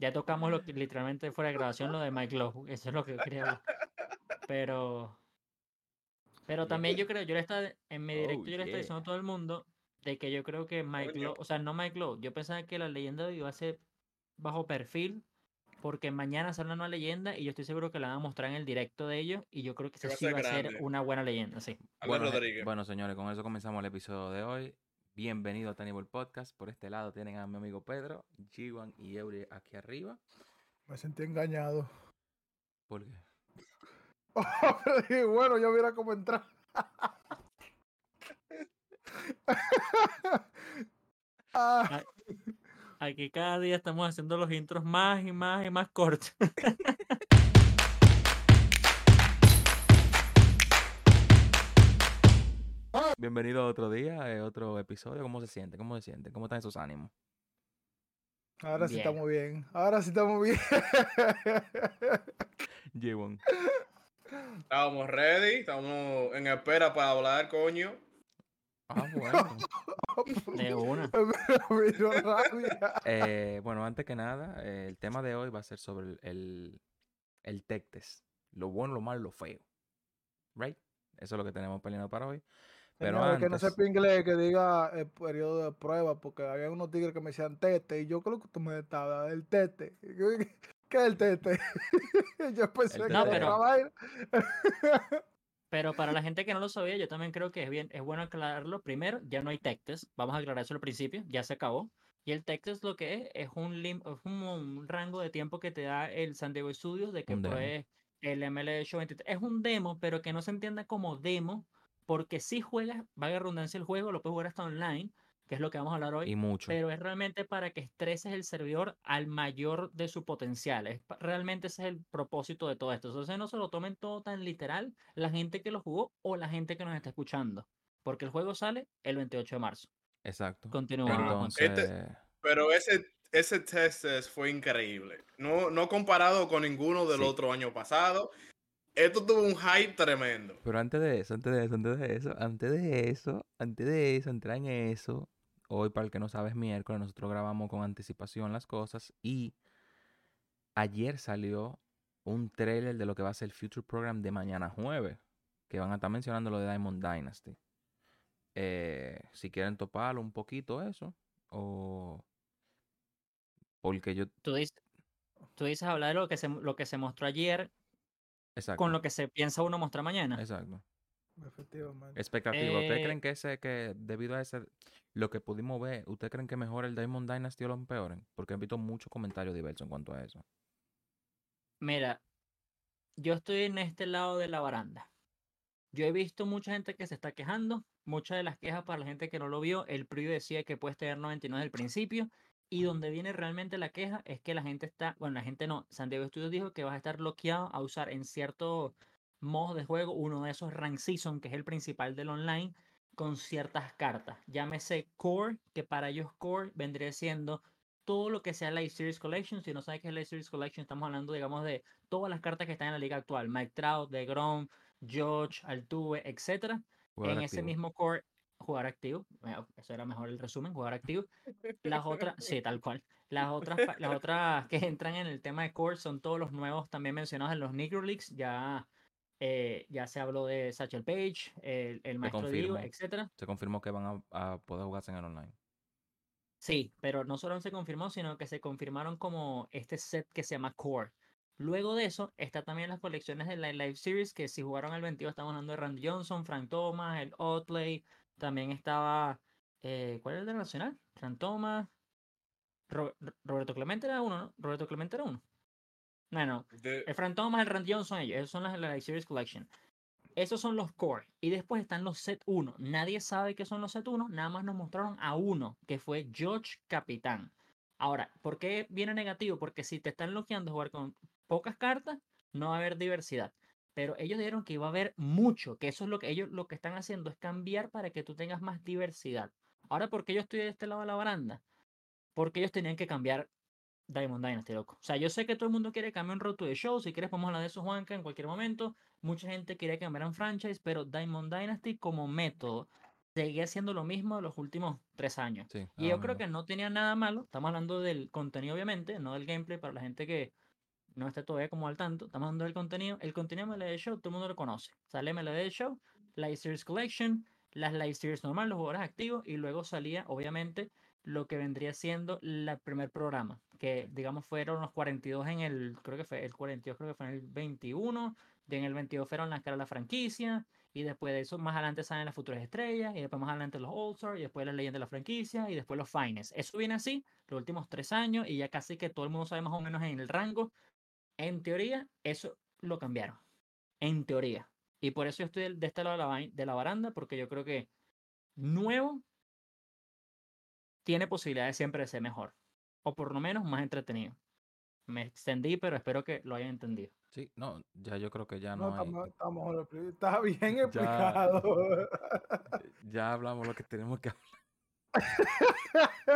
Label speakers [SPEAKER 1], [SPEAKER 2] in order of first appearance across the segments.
[SPEAKER 1] Ya tocamos lo que literalmente fuera de grabación, lo de Mike Lowe. Eso es lo que quería hablar. Pero. Pero también yo creo, yo le estaba, en mi directo
[SPEAKER 2] Oh,
[SPEAKER 1] yo le estaba
[SPEAKER 2] yeah.
[SPEAKER 1] diciendo a todo el mundo de que yo creo que Mike. Lowe, o sea, no Mike Lowe, yo pensaba que la leyenda iba a ser bajo perfil, porque mañana sale una nueva leyenda y yo estoy seguro que la van a mostrar en el directo de ellos y yo creo que esa
[SPEAKER 3] va a
[SPEAKER 1] sí va a ser una buena leyenda, sí.
[SPEAKER 2] Bueno, bueno, señores, con eso comenzamos el episodio de hoy. Bienvenido a Tannibal Podcast. Por este lado tienen a mi amigo Pedro, G1 y Eury aquí arriba.
[SPEAKER 4] Me sentí engañado.
[SPEAKER 2] ¿Por qué?
[SPEAKER 4] Dije, bueno, yo mira cómo entrar. Ah,
[SPEAKER 1] Aquí cada día estamos haciendo los intros más y más y más cortos.
[SPEAKER 2] Bienvenido a otro día, eh, otro episodio. ¿Cómo se siente? ¿Cómo se siente? ¿Cómo están esos ánimos?
[SPEAKER 4] ahora sí
[SPEAKER 1] Bien.
[SPEAKER 4] estamos bien. Ahora sí estamos bien.
[SPEAKER 2] G1.
[SPEAKER 3] Estábamos ready, estamos en espera para hablar, coño.
[SPEAKER 2] Ah, bueno.
[SPEAKER 1] De una.
[SPEAKER 2] Eh, bueno, antes que nada, eh, el tema de hoy va a ser sobre el, el, el tech test. Lo bueno, lo malo, lo feo. Right? Eso es lo que tenemos peleando para hoy. Pero
[SPEAKER 4] Señores, que no
[SPEAKER 2] antes-
[SPEAKER 4] sepa inglés, que diga el periodo de prueba, porque había unos tigres que me decían tete, y yo creo que tú me estaba el tete. ¿Qué es el tete? yo pensé
[SPEAKER 2] El
[SPEAKER 4] que
[SPEAKER 1] No, pero-. Pero para la gente que no lo sabía, yo también creo que es bien, es bueno aclararlo. Primero, ya no hay tech test. Vamos a aclarar eso al principio, ya se acabó. Y el tech test lo que es, es un, lim- es un, un rango de tiempo que te da el San Diego Studios de que pruebes el ML Show 23. Es un demo, pero que no se entienda como demo, porque si juegas, la redundancia el juego, lo puedes jugar hasta online, que es lo que vamos a hablar hoy.
[SPEAKER 2] Y mucho.
[SPEAKER 1] pero es realmente para que estreses el servidor al mayor de su potencial. Es, realmente ese es el propósito de todo esto. Entonces no se lo tomen todo tan literal la gente que lo jugó o la gente que nos está escuchando. Porque el juego sale el 28 de marzo.
[SPEAKER 2] Exacto.
[SPEAKER 1] Continúa. Juan.
[SPEAKER 2] Entonces,
[SPEAKER 3] Este- Pero ese, ese test test fue increíble. No, no comparado con ninguno del
[SPEAKER 2] Sí.
[SPEAKER 3] otro año pasado. Esto tuvo un hype tremendo.
[SPEAKER 2] pero antes de eso, antes de eso, antes de eso, antes de eso, antes de eso, entrar en eso, hoy para el que no sabe es miércoles, nosotros grabamos con anticipación las cosas y ayer salió un trailer de lo que va a ser el Future Program de mañana jueves, que van a estar mencionando lo de Diamond Dynasty. Eh, si quieren toparlo un poquito eso, o porque yo,
[SPEAKER 1] Tú dices, tú dices hablar de lo que se, lo que se mostró ayer
[SPEAKER 2] exacto,
[SPEAKER 1] con lo que se piensa uno mostrar mañana.
[SPEAKER 2] exacto.
[SPEAKER 4] Efectivamente.
[SPEAKER 2] Expectativa. ¿Ustedes
[SPEAKER 1] Eh,
[SPEAKER 2] creen que ese, que debido a ese, lo que pudimos ver, ¿ustedes creen que mejora el Diamond Dynasty o lo empeoren? Porque he visto muchos comentarios diversos en cuanto a eso.
[SPEAKER 1] Mira, yo estoy en este lado de la baranda. Yo he visto mucha gente que se está quejando. Muchas de las quejas para la gente que no lo vio, el preview decía que puedes tener 99 del principio. Y donde viene realmente la queja es que la gente está, bueno, la gente no, San Diego Studios dijo que vas a estar bloqueado a usar en ciertos modos de juego, uno de esos Rank Season, que es el principal del online, con ciertas cartas. Llámese Core, que para ellos Core vendría siendo todo lo que sea Live Series Collection. Si no sabes qué es Live Series Collection, estamos hablando, digamos, de todas las cartas que están en la liga actual. Mike Trout, DeGrom, George, Altuve, etcétera.
[SPEAKER 2] Jugador
[SPEAKER 1] en ese mismo core, jugar activo. Eso era mejor el resumen, jugar activo. Las otras, sí, tal cual. Las otras, las otras que entran en el tema de core son todos los nuevos también mencionados en los Negro Leagues. Ya, eh, ya se habló de Satchel Page, el, el maestro Diego, etcétera.
[SPEAKER 2] Se confirmó que van a, a poder jugarse en el online.
[SPEAKER 1] Sí, pero no solo se confirmó, sino que se confirmaron como este set que se llama Core. Luego de eso, está también las colecciones de la Live Series, que si jugaron el 22 estamos hablando de Randy Johnson, Frank Thomas, el Otley, también estaba, eh, ¿cuál era el de la Nacional? Frank Thomas, Ro- Ro- Roberto Clemente era uno, ¿no? Roberto Clemente era uno. No, no,
[SPEAKER 3] De-
[SPEAKER 1] el Frank Thomas, el Randy Johnson, ellos, esos son las de la Live Series Collection. Esos son los core. Y después están los set 1. Nadie sabe qué son los set 1. Nada más nos mostraron a uno, que fue George Capitán. Ahora, ¿por qué viene negativo? Porque si te están bloqueando jugar con pocas cartas, no va a haber diversidad. Pero ellos dijeron que iba a haber mucho, que eso es lo que ellos lo que están haciendo es cambiar para que tú tengas más diversidad. Ahora, ¿por qué yo estoy de este lado de la baranda? Porque ellos tenían que cambiar Diamond Dynasty, loco. O sea, yo sé que todo el mundo quiere cambiar un Road to the Show. Si quieres, podemos hablar de eso, Juanca, en cualquier momento. Mucha gente quería cambiar un franchise, pero Diamond Dynasty como método seguía siendo lo mismo de los últimos tres años.
[SPEAKER 2] Sí,
[SPEAKER 1] Y yo creo que no tenía nada malo. Estamos hablando del contenido, obviamente, no del gameplay para la gente que no esté todavía como al tanto. Estamos hablando del contenido. El contenido de MLB Show, todo el mundo lo conoce. Sale MLB Show, Live Series Collection, las Live Series normal, los jugadores activos, y luego salía, obviamente, lo que vendría siendo el primer programa, que digamos fueron los 42 en el, creo que fue el 42, creo que fue en el 21, de en el 22 fueron las caras de la franquicia, y después de eso más adelante salen las futuras estrellas, y después más adelante los All-Stars, y después las leyendas de la franquicia, y después los Finest. Eso viene así los últimos tres años, y ya casi que todo el mundo sabe más o menos en el rango. En teoría, eso lo cambiaron. En teoría. Y por eso yo estoy de este lado de la, vai- de la baranda, porque yo creo que nuevo tiene posibilidades siempre de ser mejor. O por lo menos más entretenido. Me extendí, pero espero que lo hayan entendido.
[SPEAKER 2] Sí, no, ya yo creo que ya
[SPEAKER 4] No,
[SPEAKER 2] no, hay.
[SPEAKER 4] está, está bien explicado.
[SPEAKER 2] Ya hablamos lo que tenemos que hablar.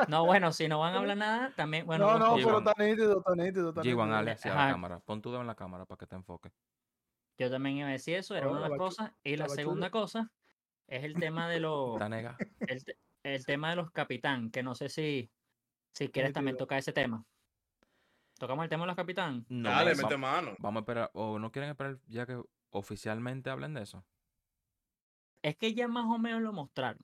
[SPEAKER 1] No, bueno, si no van a hablar nada, también, bueno,
[SPEAKER 4] no, no, pero está nítido, está nítido. Está
[SPEAKER 2] G1,
[SPEAKER 4] nítido.
[SPEAKER 2] Ale hacia
[SPEAKER 1] Ajá.
[SPEAKER 2] la cámara. Pon tu dedo en la cámara para que te enfoque.
[SPEAKER 1] Yo también iba a decir eso, era una de las cosas. Y la segunda cosa es el tema de los el, te- el tema de los capitán, que no sé si, si quieres también tocar ese tema. ¿Tocamos el tema de los capitán?
[SPEAKER 2] No,
[SPEAKER 3] Dale, mete mano.
[SPEAKER 2] Vamos a esperar. O no quieren esperar ya que oficialmente hablen de eso.
[SPEAKER 1] Es que ya más o menos lo mostraron.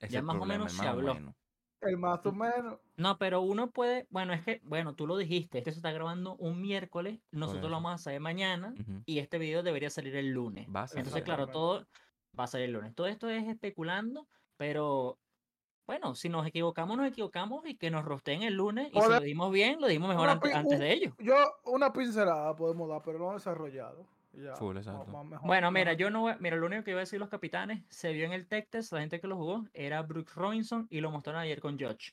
[SPEAKER 2] Es
[SPEAKER 1] Ya
[SPEAKER 2] el
[SPEAKER 1] más o menos se habló.
[SPEAKER 2] menos.
[SPEAKER 4] El más o menos.
[SPEAKER 1] No, pero uno puede, bueno, es que, bueno, tú lo dijiste, este se está grabando un miércoles, nosotros lo vamos a saber mañana y este video debería salir el lunes.
[SPEAKER 2] Va a salir.
[SPEAKER 1] Entonces, claro, todo va a salir el lunes. Todo esto es especulando, pero bueno, si nos equivocamos, nos equivocamos y que nos rosteen el lunes y si lo dimos bien, lo dimos mejor antes de ellos.
[SPEAKER 4] Yo, una pincelada podemos dar, pero no desarrollado. Ya,
[SPEAKER 2] Full, exacto.
[SPEAKER 4] mejor,
[SPEAKER 1] Bueno, mira, yo no voy- mira, lo único que iba a decir los capitanes, se vio en el tech test, la gente que lo jugó era Brooks Robinson y lo mostraron ayer con Judge.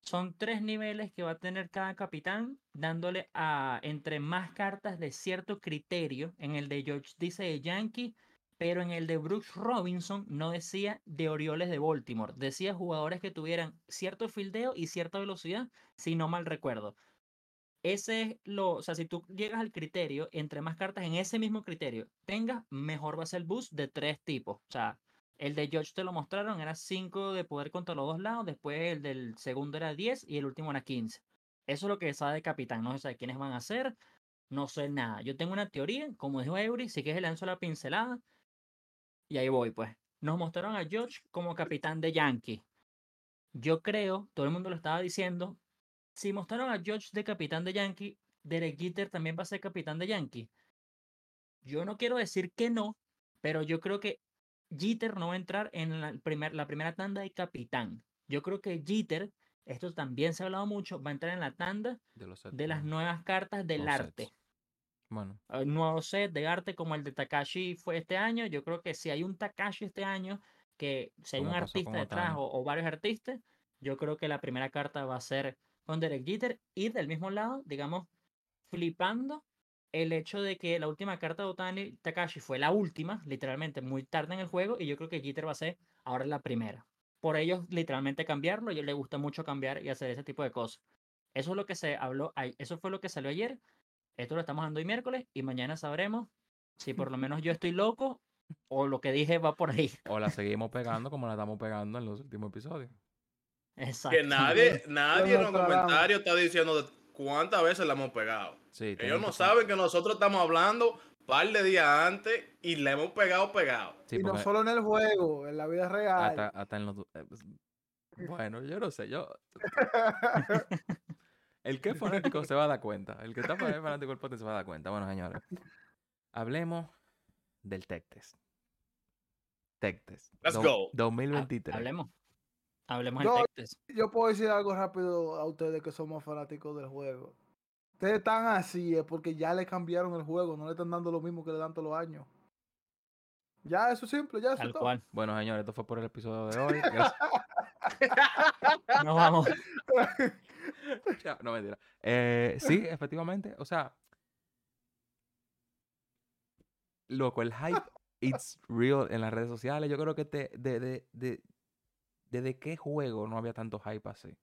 [SPEAKER 1] Son tres niveles que va a tener cada capitán, dándole a entre más cartas de cierto criterio. En el de Judge dice de Yankee, pero en el de Brooks Robinson no decía de Orioles de Baltimore, decía jugadores que tuvieran cierto fildeo y cierta velocidad, si no mal recuerdo. Ese es lo, o sea, si tú llegas al criterio, entre más cartas en ese mismo criterio tengas, mejor va a ser el boost de tres tipos. O sea, el de George te lo mostraron, era 5 de poder contra los dos lados, después el del segundo era 10 y el último era 15. Eso es lo que sabe de capitán, no sé quiénes van a ser, no sé nada. Yo tengo una teoría, como dijo Eury, si quieres le lanzo la pincelada y ahí voy, pues. Nos mostraron a George como capitán de Yankee. Yo creo, todo el mundo lo estaba diciendo, si mostraron a George de capitán de Yankee, Derek Jeter también va a ser capitán de Yankee. Yo no quiero decir que no, pero yo creo que Jeter no va a entrar en la, primer- la primera tanda de capitán. Yo creo que Jeter, esto también se ha hablado mucho, va a entrar en la tanda
[SPEAKER 2] De los sets,
[SPEAKER 1] de las nuevas cartas del
[SPEAKER 2] Los
[SPEAKER 1] arte.
[SPEAKER 2] sets. Bueno,
[SPEAKER 1] Un nuevo set de arte como el de Takashi fue este año. Yo creo que si hay un Takashi este año, que si hay un artista detrás o varios artistas, yo creo que la primera carta va a ser con Derek Jeter y del mismo lado, digamos, flipando el hecho de que la última carta de Otani Takashi fue la última, literalmente muy tarde en el juego, y yo creo que Jeter va a ser ahora la primera. Por ellos, literalmente cambiarlo, ellos les gusta mucho cambiar y hacer ese tipo de cosas. Eso es lo que se habló, eso fue lo que salió ayer. Esto lo estamos dando hoy miércoles y mañana sabremos si por lo menos yo estoy loco o lo que dije va por ahí.
[SPEAKER 2] o la seguimos pegando como la estamos pegando en los últimos episodios.
[SPEAKER 3] Que nadie, nadie en los comentarios está diciendo cuántas veces la hemos pegado.
[SPEAKER 2] Sí,
[SPEAKER 3] Ellos no
[SPEAKER 2] que-
[SPEAKER 3] saben que nosotros estamos hablando un par de días antes y le hemos pegado, pegado.
[SPEAKER 2] Sí,
[SPEAKER 4] y no solo en el juego, en la vida real.
[SPEAKER 2] hasta, hasta en los... eh, pues, Bueno, yo no sé, yo... El que es fanático se va a dar cuenta. El que está fan- fanático del podcast se va a dar cuenta. Bueno, señores. Hablemos del Tech Test. Tech Test.
[SPEAKER 3] Let's
[SPEAKER 2] do-
[SPEAKER 3] go.
[SPEAKER 1] Ha-
[SPEAKER 2] 2023.
[SPEAKER 1] Hablemos. Hablemos
[SPEAKER 4] Yo-. Yo puedo decir algo rápido a ustedes que somos fanáticos del juego. Ustedes están así es porque ya le cambiaron el juego, no le están dando lo mismo que le dan todos los años. Ya, eso es simple, ya eso
[SPEAKER 1] Tal cual.
[SPEAKER 2] Bueno, señores, esto fue por el episodio de hoy.
[SPEAKER 1] Nos vamos.
[SPEAKER 2] No mentira. Eh, sí, efectivamente. O sea, loco, el hype, it's real en las redes sociales. Yo creo que te, de, de, de, desde qué juego no había tanto hype así.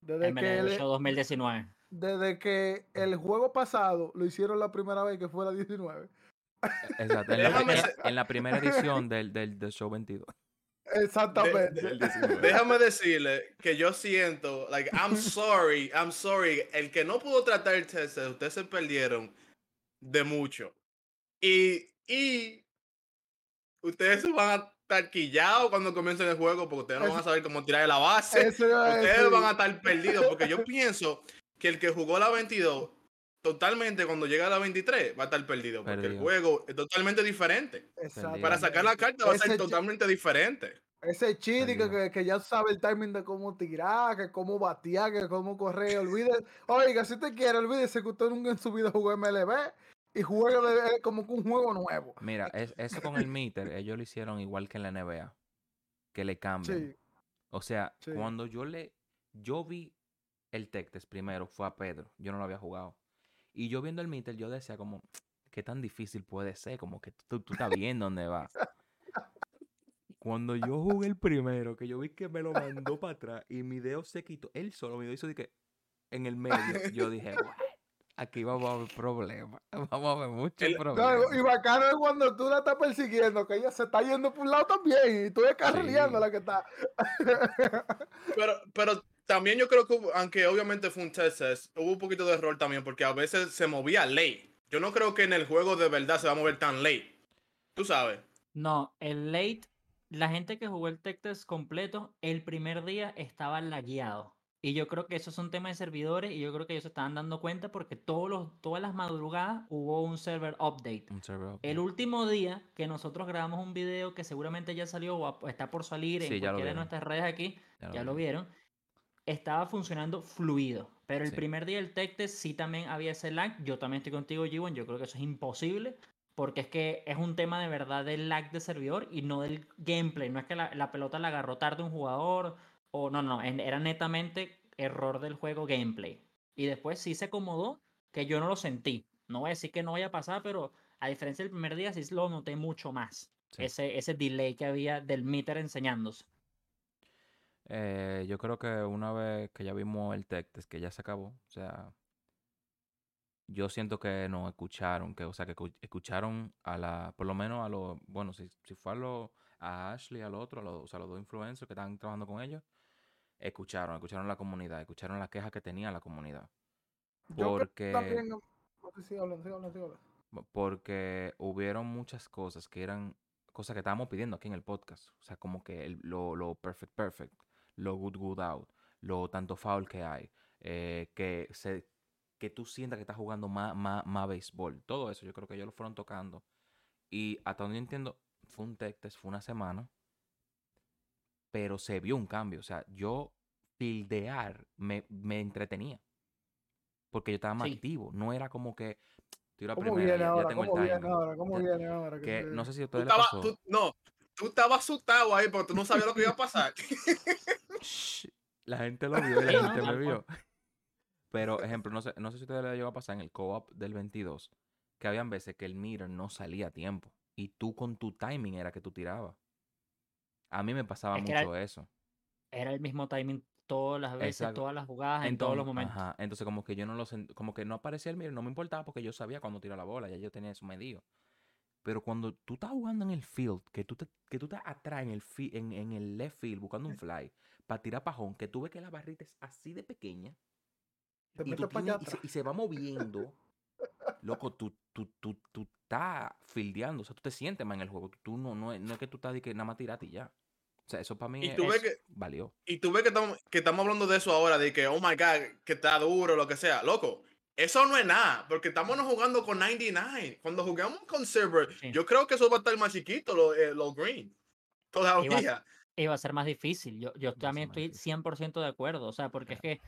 [SPEAKER 4] Desde que,
[SPEAKER 1] MLB
[SPEAKER 4] el,
[SPEAKER 1] Show 2019.
[SPEAKER 4] desde que el juego pasado lo hicieron la primera vez que fue la 19.
[SPEAKER 2] Exacto. En la,
[SPEAKER 3] Déjame
[SPEAKER 2] en-
[SPEAKER 3] ser-
[SPEAKER 2] en la primera edición del, del, del show 22.
[SPEAKER 4] Exactamente.
[SPEAKER 2] El 19.
[SPEAKER 3] Déjame decirle que yo siento, like, I'm sorry, I'm sorry. El que no pudo tratar el test, ustedes se perdieron de mucho. Y, y ustedes se van a estar quillados cuando comiencen el juego porque ustedes no van a saber cómo tirar de la base.
[SPEAKER 4] Eso
[SPEAKER 3] Ustedes van a estar perdidos porque yo pienso que el que jugó la 22 totalmente cuando llega a la 23 va a estar perdido porque el juego es totalmente diferente. Para sacar la carta va a ser totalmente diferente.
[SPEAKER 4] Ese chidi que, que ya sabe el timing de cómo tirar, que cómo batear, que cómo correr. Olvide, oiga, si te quiere, olvídese que usted nunca en su vida jugó MLB y juega de- como un juego nuevo.
[SPEAKER 2] Mira, es- eso con el meter, ellos lo hicieron igual que en la NBA. Que le cambian.
[SPEAKER 4] Sí,
[SPEAKER 2] O sea,
[SPEAKER 4] Sí.
[SPEAKER 2] cuando yo le. Yo vi el Tectes primero, fue a Pedro. Yo no lo había jugado. Y yo viendo el meter, yo decía como, ¿qué tan difícil puede ser? Como que tú, tú estás viendo dónde va. Cuando yo jugué el primero, que yo vi que me lo mandó para atrás y mi dedo se quitó, él solo me dio eso de que en el medio, yo dije, "What? aquí vamos a ver problemas, vamos a ver muchos
[SPEAKER 4] No,
[SPEAKER 2] problemas.
[SPEAKER 4] y bacano es cuando tú la estás persiguiendo, que ella se está yendo por un lado también y tú descarrileando
[SPEAKER 2] Sí.
[SPEAKER 4] la que está.
[SPEAKER 3] Pero, pero también yo creo que, hubo- aunque obviamente fue un test, hubo un poquito de error también porque a veces se movía late. Yo no creo que en el juego de verdad se va a mover tan late. Tú sabes.
[SPEAKER 1] No, el late, la gente que jugó el tech test completo, el primer día estaba lagueado. Y yo creo que eso es un tema de servidores y yo creo que ellos se estaban dando cuenta porque todos los, todas las madrugadas hubo un server update.
[SPEAKER 2] Un server update.
[SPEAKER 1] El último día que nosotros grabamos un video que seguramente ya salió o está por salir en
[SPEAKER 2] Sí,
[SPEAKER 1] cualquiera de nuestras redes aquí,
[SPEAKER 2] Ya lo
[SPEAKER 1] ya lo
[SPEAKER 2] vi.
[SPEAKER 1] vieron, estaba funcionando fluido. Pero el
[SPEAKER 2] Sí.
[SPEAKER 1] primer día del tech test sí también había ese lag. Yo también estoy contigo, Giwan. Yo creo que eso es imposible. Porque es que es un tema de verdad del lag de servidor y no del gameplay. No es que la, la pelota la agarró tarde un jugador. O no, no. Era netamente error del juego gameplay. Y después sí se acomodó, que yo no lo sentí. No voy a decir que no vaya a pasar, pero a diferencia del primer día sí lo noté mucho más.
[SPEAKER 2] Sí.
[SPEAKER 1] Ese, ese delay que había del meter enseñándose.
[SPEAKER 2] Eh, yo creo que una vez que ya vimos el Tectes, que ya se acabó, o sea, yo siento que nos escucharon, que, o sea, que escu- escucharon a la, por lo menos a los, bueno, si, si fue a, lo, a Ashley, al otro, a los, o sea, a los dos influencers que están trabajando con ellos, escucharon, escucharon la comunidad, escucharon las quejas que tenía la comunidad. Porque,
[SPEAKER 4] también. no sé si hablan, sí hablan, sí hablan.
[SPEAKER 2] porque hubieron muchas cosas que eran cosas que estábamos pidiendo aquí en el podcast. O sea, como que el- lo, lo perfect, perfect, lo good, good out, lo tanto foul que hay, eh, que, se, que tú sientas que estás jugando más, más, más béisbol. Todo eso yo creo que ellos lo fueron tocando. Y hasta donde yo entiendo, fue un tech test, fue una semana, pero se vio un cambio. O sea, yo fildear me, me entretenía. Porque yo estaba más
[SPEAKER 1] Sí.
[SPEAKER 2] activo. No era como que tiro la
[SPEAKER 4] ¿Cómo
[SPEAKER 2] primera,
[SPEAKER 4] viene
[SPEAKER 2] ya, ya
[SPEAKER 4] ahora?
[SPEAKER 2] tengo el
[SPEAKER 4] ¿Cómo viene
[SPEAKER 2] timing.
[SPEAKER 4] ahora? ¿Cómo
[SPEAKER 2] Ya-
[SPEAKER 4] viene ahora?
[SPEAKER 2] que no sé si les
[SPEAKER 3] estabas,
[SPEAKER 2] pasó.
[SPEAKER 3] tú- no, tú estabas asustado ahí porque tú no sabías lo que iba a pasar.
[SPEAKER 2] Shh, La gente lo vio y la gente me vio. Pero, ejemplo, no sé, no sé si a ustedes les llegó a pasar en el co-op del 22, que habían veces que el meter no salía a tiempo. Y tú con tu timing era que tú tirabas. A mí me pasaba
[SPEAKER 1] Es que era-
[SPEAKER 2] mucho eso.
[SPEAKER 1] Era el mismo timing todas las veces,
[SPEAKER 2] Exacto.
[SPEAKER 1] todas las jugadas, en todos los momentos.
[SPEAKER 2] ajá, entonces como que yo no lo como que no aparecía el meter, no me importaba porque yo sabía cuándo tirar la bola, ya yo tenía eso medido. Pero cuando tú estás jugando en el field, que tú, te- que tú estás atrás en el, fi- en, en el left field buscando un fly para tirar pajón, que tú ves que la barrita es así de pequeña
[SPEAKER 4] Te
[SPEAKER 2] y, tú tienes- se,
[SPEAKER 4] atrás.
[SPEAKER 2] y se va moviendo, loco, tú, tú, tú, tú estás fildeando, o sea, tú te sientes más en el juego. Tú no, no, no es que tú estás de que nada más tirate y ya. O sea, eso para mí
[SPEAKER 3] Y
[SPEAKER 2] es-
[SPEAKER 3] tú ves
[SPEAKER 2] es-
[SPEAKER 3] que-
[SPEAKER 2] valió.
[SPEAKER 3] Y tú ves que estamos, que estamos hablando de eso ahora, de que, oh my god, que está duro, lo que sea. Loco, eso no es nada, porque estamos no jugando con 99. Cuando jugamos con server,
[SPEAKER 1] Sí.
[SPEAKER 3] yo creo que eso va a estar más chiquito, los los green. Todavía.
[SPEAKER 1] Iba a ser más difícil. Yo, yo también estoy
[SPEAKER 2] difícil.
[SPEAKER 1] 100% de acuerdo. O sea, porque es que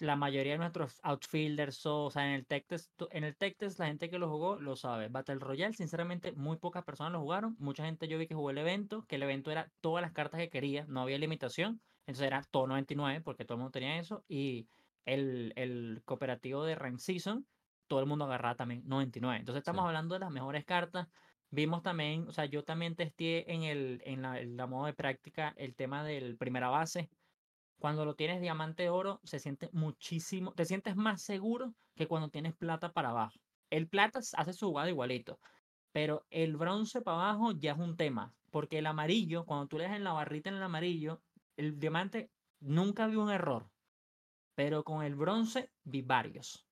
[SPEAKER 1] la mayoría de nuestros outfielders, o, sea, en el tech test, en el tech test la gente que lo jugó lo sabe. Battle Royale, sinceramente, muy pocas personas lo jugaron. Mucha gente yo vi que jugó el evento, que el evento era todas las cartas que quería, no había limitación. Entonces era todo 99, porque todo el mundo tenía eso. Y el, el cooperativo de Rank Season, todo el mundo agarraba también 99. Entonces estamos
[SPEAKER 2] Sí.
[SPEAKER 1] hablando de las mejores cartas. Vimos también, o sea, yo también testé en el en la, en la modo de práctica el tema del primera base. Cuando lo tienes diamante oro, se siente muchísimo, te sientes más seguro que cuando tienes plata para abajo. El plata hace su jugada igualito, pero el bronce para abajo ya es un tema. porque el amarillo, cuando tú le das en la barrita en el amarillo, el diamante nunca vi un error, pero con el bronce vi varios,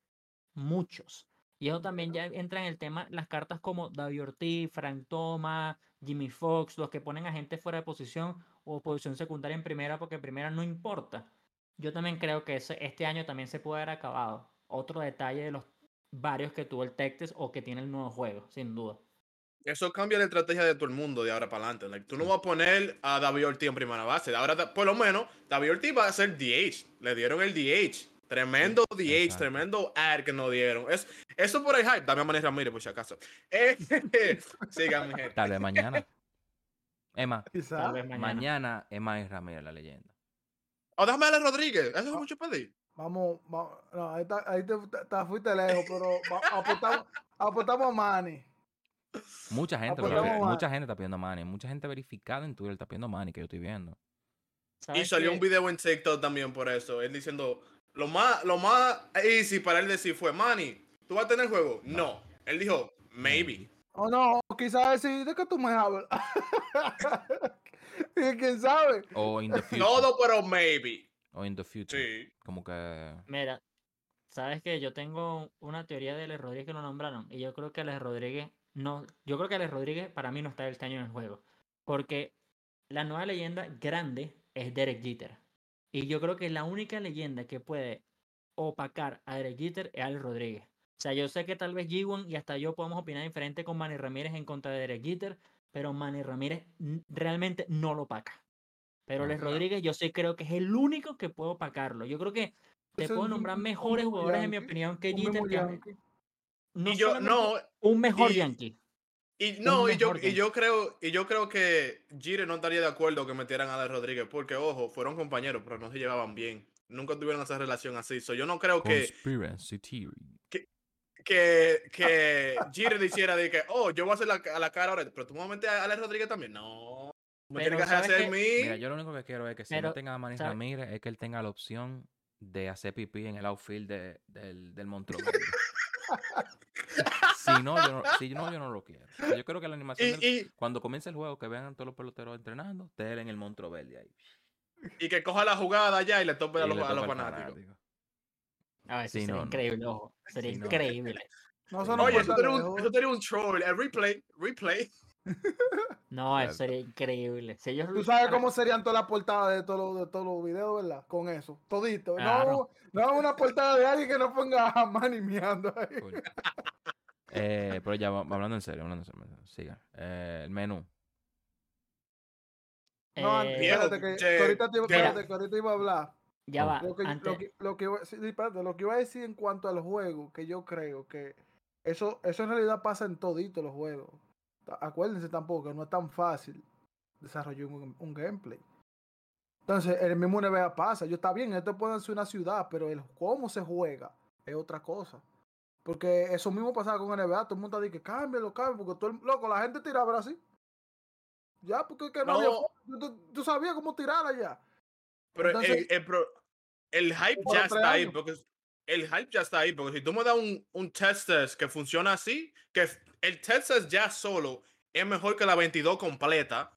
[SPEAKER 1] muchos. Y eso también ya entra en el tema, las cartas como David Ortiz, Frank Thomas, Jimmy Fox, los que ponen a gente fuera de posición o posición secundaria en primera porque en primera no importa. Yo también creo que ese, este año también se puede haber acabado. Otro detalle de los varios que tuvo el Texas o que tiene el nuevo juego, sin duda.
[SPEAKER 3] Eso cambia la estrategia de todo el mundo de ahora para adelante. Like, tú no vas a poner a David Ortiz en primera base. Ahora, por lo menos, David Ortiz va a ser DH. Le dieron el DH. Tremendo DH,
[SPEAKER 2] exacto.
[SPEAKER 3] tremendo ad que nos dieron. Es, eso por el hype. Dame a Manny Ramírez, por si acaso. Eh, sigan, mi gente.
[SPEAKER 2] Tal vez mañana. Emma,
[SPEAKER 4] Quizá.
[SPEAKER 1] Tal vez mañana.
[SPEAKER 2] mañana Emma y Ramírez, la leyenda.
[SPEAKER 3] O déjame a Rodríguez. Eso es mucho pedir.
[SPEAKER 4] Vamos, vamos. No, ahí, está- ahí te, te- te fuiste lejos, pero va- apostamos, apostamos a Manny.
[SPEAKER 2] Mucha gente,
[SPEAKER 4] pues
[SPEAKER 2] lo-
[SPEAKER 3] vamos
[SPEAKER 4] a-
[SPEAKER 2] mucha gente está pidiendo Manny. Mucha gente verificada en Twitter está pidiendo Manny, que yo estoy viendo.
[SPEAKER 3] Y
[SPEAKER 1] ¿Sabes
[SPEAKER 3] salió
[SPEAKER 1] qué?
[SPEAKER 3] un video en TikTok también por eso. Él diciendo, lo más, lo más easy para él decir fue, Manny, ¿tú vas a tener juego? No. Él dijo, maybe.
[SPEAKER 4] O no, quizás decir, ¿de qué tú me hablas? Y ¿Quién sabe?
[SPEAKER 2] O in the future.
[SPEAKER 3] Todo, pero maybe.
[SPEAKER 2] O in the future.
[SPEAKER 3] Sí.
[SPEAKER 2] Como que...
[SPEAKER 1] Mira, sabes que yo tengo una teoría de Alex Rodríguez que lo nombraron y yo creo que Alex Rodríguez no, yo creo que Alex Rodríguez para mí no está este año en el juego, porque la nueva leyenda grande es Derek Jeter y yo creo que la única leyenda que puede opacar a Derek Jeter es Alex Rodríguez. O sea, yo sé que tal vez G1 y hasta yo podemos opinar diferente con Manny Ramírez en contra de Derek Jeter, pero Manny Ramírez realmente no lo opaca. Pero Alex. Rodríguez yo sí creo que es el único que puede opacarlo. Yo creo que te
[SPEAKER 4] Ese
[SPEAKER 1] puedo nombrar
[SPEAKER 4] un
[SPEAKER 1] mejores jugadores, en mi opinión, que Jeter. no
[SPEAKER 3] y yo, no,
[SPEAKER 1] un mejor
[SPEAKER 3] y-
[SPEAKER 1] Yankee.
[SPEAKER 3] Y no, y yo, y yo creo, y yo creo que Jeter no estaría de acuerdo que metieran a Alex Rodríguez, porque ojo, fueron compañeros, pero no se llevaban bien. Nunca tuvieron esa relación así. So, yo no creo que,
[SPEAKER 2] Conspiracy theory.
[SPEAKER 3] que, que Jeter hiciera de que, oh, yo voy a hacer la, a la cara ahora, pero tú me vas a meter a Alex Rodríguez también. No. Me
[SPEAKER 1] Pero
[SPEAKER 3] tienes que
[SPEAKER 1] ¿sabes
[SPEAKER 3] hacer
[SPEAKER 1] qué?
[SPEAKER 3] mí.
[SPEAKER 2] Mira, yo lo único que quiero es que si
[SPEAKER 1] Pero,
[SPEAKER 2] meten a Manny
[SPEAKER 1] ¿sabe?
[SPEAKER 2] Ramírez es que él tenga la opción de hacer pipí en el outfield de- del, del Montreux. Si, no, yo no, si no, yo no lo quiero. Yo creo que la animación, del-
[SPEAKER 3] Y, y,
[SPEAKER 2] cuando comience el juego, que vean todos los peloteros entrenando, esté en el Montreux Verde ahí.
[SPEAKER 3] y que coja la jugada ya y le tope a
[SPEAKER 2] Y
[SPEAKER 3] los, a los
[SPEAKER 2] toca al
[SPEAKER 3] fanáticos.
[SPEAKER 2] fanático.
[SPEAKER 1] A ver, eso
[SPEAKER 2] Sí,
[SPEAKER 1] sería
[SPEAKER 2] no, no.
[SPEAKER 1] increíble, ojo. Sería
[SPEAKER 2] Sí,
[SPEAKER 1] increíble.
[SPEAKER 4] No, eso no
[SPEAKER 2] no.
[SPEAKER 3] Oye, eso sería, un, eso sería un troll. El replay, replay.
[SPEAKER 1] No, eso sería increíble. Si ellos
[SPEAKER 4] Tú sabes cómo serían todas las portadas de todos los, de todos los videos, ¿verdad? Con eso, todito.
[SPEAKER 1] Claro.
[SPEAKER 4] No, no una portada de alguien que no ponga a Manny miando ahí.
[SPEAKER 2] Eh, pero ya, hablando en serio, hablando en serio, siga. Eh, el menú.
[SPEAKER 4] No, antes,
[SPEAKER 1] eh,
[SPEAKER 4] espérate, que,
[SPEAKER 3] che,
[SPEAKER 4] que ahorita te, iba-
[SPEAKER 3] que-
[SPEAKER 4] espérate, que ahorita iba a hablar.
[SPEAKER 1] ya va.
[SPEAKER 4] Lo que, lo que- lo que iba, sí, sí, espérate, lo que iba a decir en cuanto al juego, que yo creo que eso, eso en realidad pasa en todito los juegos. Acuérdense tampoco que no es tan fácil desarrollar un, un gameplay. Entonces, en el mismo NBA pasa. Yo está bien, esto puede ser una ciudad, pero el cómo se juega es otra cosa. Porque eso mismo pasaba con NBA, todo el mundo dice que cámbialo, cámbialo, porque todo el, loco, la gente tiraba así. Ya, porque es que no, había tú, tú sabías cómo tirarla ya.
[SPEAKER 3] Pero
[SPEAKER 4] Entonces-
[SPEAKER 3] el, el pro- el hype ya está ahí. Porque el hype ya está ahí. Porque si tú me das un, un test test que funciona así, que el test test ya solo es mejor que la 22 completa,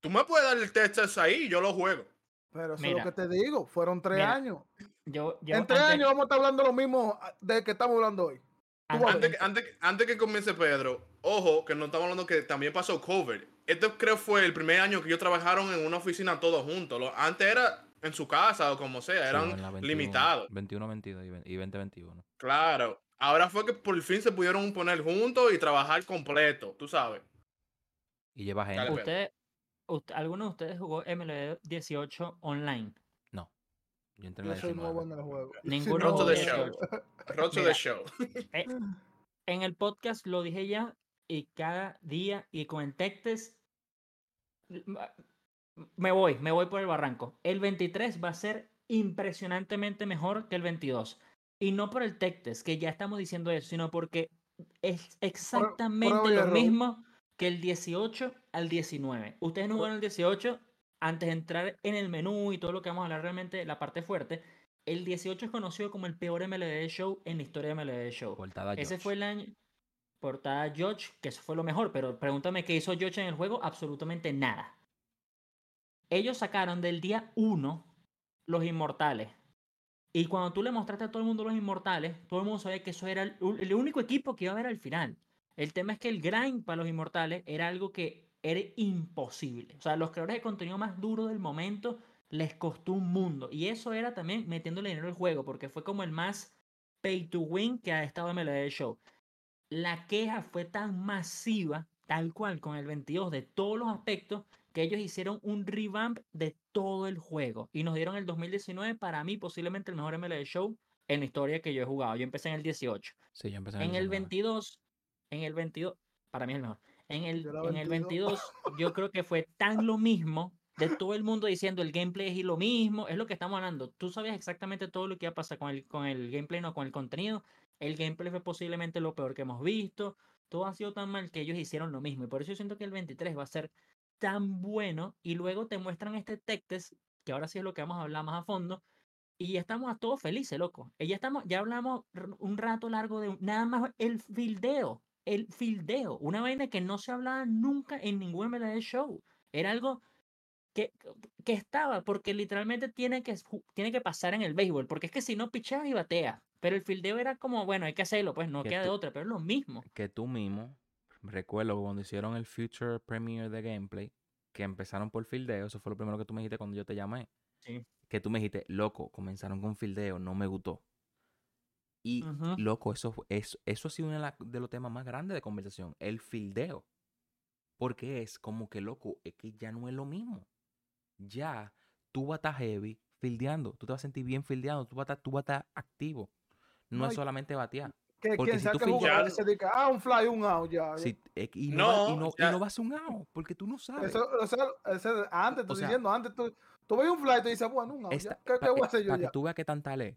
[SPEAKER 3] tú me puedes dar el test test ahí y yo lo juego.
[SPEAKER 4] Pero eso
[SPEAKER 1] Mira.
[SPEAKER 4] es lo que te digo, fueron tres
[SPEAKER 1] Mira,
[SPEAKER 4] años.
[SPEAKER 1] Yo, yo
[SPEAKER 4] en tres
[SPEAKER 1] antes-
[SPEAKER 4] años vamos a estar hablando lo mismo de que estamos hablando hoy.
[SPEAKER 1] antes-
[SPEAKER 3] que- antes, que- antes que comience Pedro, ojo, que no estamos hablando que también pasó COVID. Este creo fue el primer año que ellos trabajaron en una oficina todos juntos. Lo- antes era en su casa o como sea, eran
[SPEAKER 2] en la 21,
[SPEAKER 3] limitados.
[SPEAKER 2] 21, 22 y 20 y 2021.
[SPEAKER 3] Claro. Ahora fue que por fin se pudieron poner juntos y trabajar completo, tú sabes.
[SPEAKER 2] Y lleva gente.
[SPEAKER 1] usted, usted- ¿Alguno de ustedes jugó MLB 18 online?
[SPEAKER 2] Yo entré en la
[SPEAKER 4] Yo soy
[SPEAKER 2] 19.
[SPEAKER 4] nuevo en el juego. Y
[SPEAKER 1] Ninguno
[SPEAKER 3] Road to
[SPEAKER 1] jugó
[SPEAKER 3] the
[SPEAKER 1] de
[SPEAKER 3] show.
[SPEAKER 1] 18.
[SPEAKER 3] Road to
[SPEAKER 1] Mira.
[SPEAKER 3] the show.
[SPEAKER 1] Eh, en el podcast lo dije ya y cada día y con el Tectes me voy, me voy por el barranco. El 23 va a ser impresionantemente mejor que el 22. Y no por el Tectes, que ya estamos diciendo eso, sino porque es exactamente lo mismo que el 18 al 19. Ustedes no jugaron el 18 antes de entrar en el menú y todo lo que vamos a hablar realmente, la parte fuerte. El 18 es conocido como el peor MLB Show en la historia de MLB Show.
[SPEAKER 2] Portada
[SPEAKER 1] Ese
[SPEAKER 2] George.
[SPEAKER 1] fue el año. portada George, que eso fue lo mejor, pero pregúntame qué hizo George en el juego, absolutamente nada. Ellos sacaron del día 1 los inmortales. Y cuando tú le mostraste a todo el mundo los inmortales, todo el mundo sabía que eso era el, el único equipo que iba a haber al final. El tema es que el grind para los inmortales era algo que era imposible. O sea, los creadores de contenido más duro del momento les costó un mundo. Y eso era también metiéndole dinero al juego, porque fue como el más pay to win que ha estado en MLB Show. La queja fue tan masiva, tal cual, con el 22 de todos los aspectos, que ellos hicieron un revamp de todo el juego. Y nos dieron el 2019, para mí, posiblemente el mejor MLB Show en la historia que yo he jugado. Yo empecé en el 18.
[SPEAKER 2] Sí, yo empecé
[SPEAKER 1] En el 22, en el 22, para mí es el mejor. En el, en el 22, yo creo que fue tan lo mismo de todo el mundo diciendo el gameplay es lo mismo, es lo que estamos hablando. Tú sabías exactamente todo lo que iba a pasar con el, con el gameplay, no con el contenido. El gameplay fue posiblemente lo peor que hemos visto. Todo ha sido tan mal que ellos hicieron lo mismo. Y por eso yo siento que el 23 va a ser tan bueno. Y luego te muestran este tech test, que ahora sí es lo que vamos a hablar más a fondo. Y ya estamos a todos felices, loco. Y ya, estamos, ya hablamos un rato largo de nada más el fildeo. El fildeo. Una vaina que no se hablaba nunca en ningún MLB show. Era algo que, que estaba, porque literalmente tiene que, tiene que pasar en el béisbol, porque es que si no pichas y batea, pero el fildeo era como, bueno, hay que hacerlo, pues no queda de otra, pero es lo mismo.
[SPEAKER 2] Que tú mismo, recuerdo cuando hicieron el Future Premiere de Gameplay, que empezaron por fildeo, eso fue lo primero que tú me dijiste cuando yo te llamé.
[SPEAKER 1] Sí.
[SPEAKER 2] Que tú me dijiste, loco, comenzaron con fildeo, no me gustó. Y, loco, eso, eso, eso ha sido uno de los temas más grandes de conversación, el fildeo. Porque es como que, loco, es que ya no es lo mismo ya tú vas a estar heavy fildeando. Tú te vas a sentir bien fildeando. Tú vas a estar, tú vas a estar activo. No, es solamente batear.
[SPEAKER 4] Que porque si tú fildeas, se dice, ah, un fly, un out, ya.
[SPEAKER 2] Eh, y, no, y, no, y, no, va a un out, porque tú no sabes.
[SPEAKER 4] Eso, o sea, antes, tú diciendo, antes tú, tú ves un fly y te dices, bueno, un out, ¿qué, qué voy a hacer yo
[SPEAKER 2] Para que tú veas qué tan tal es.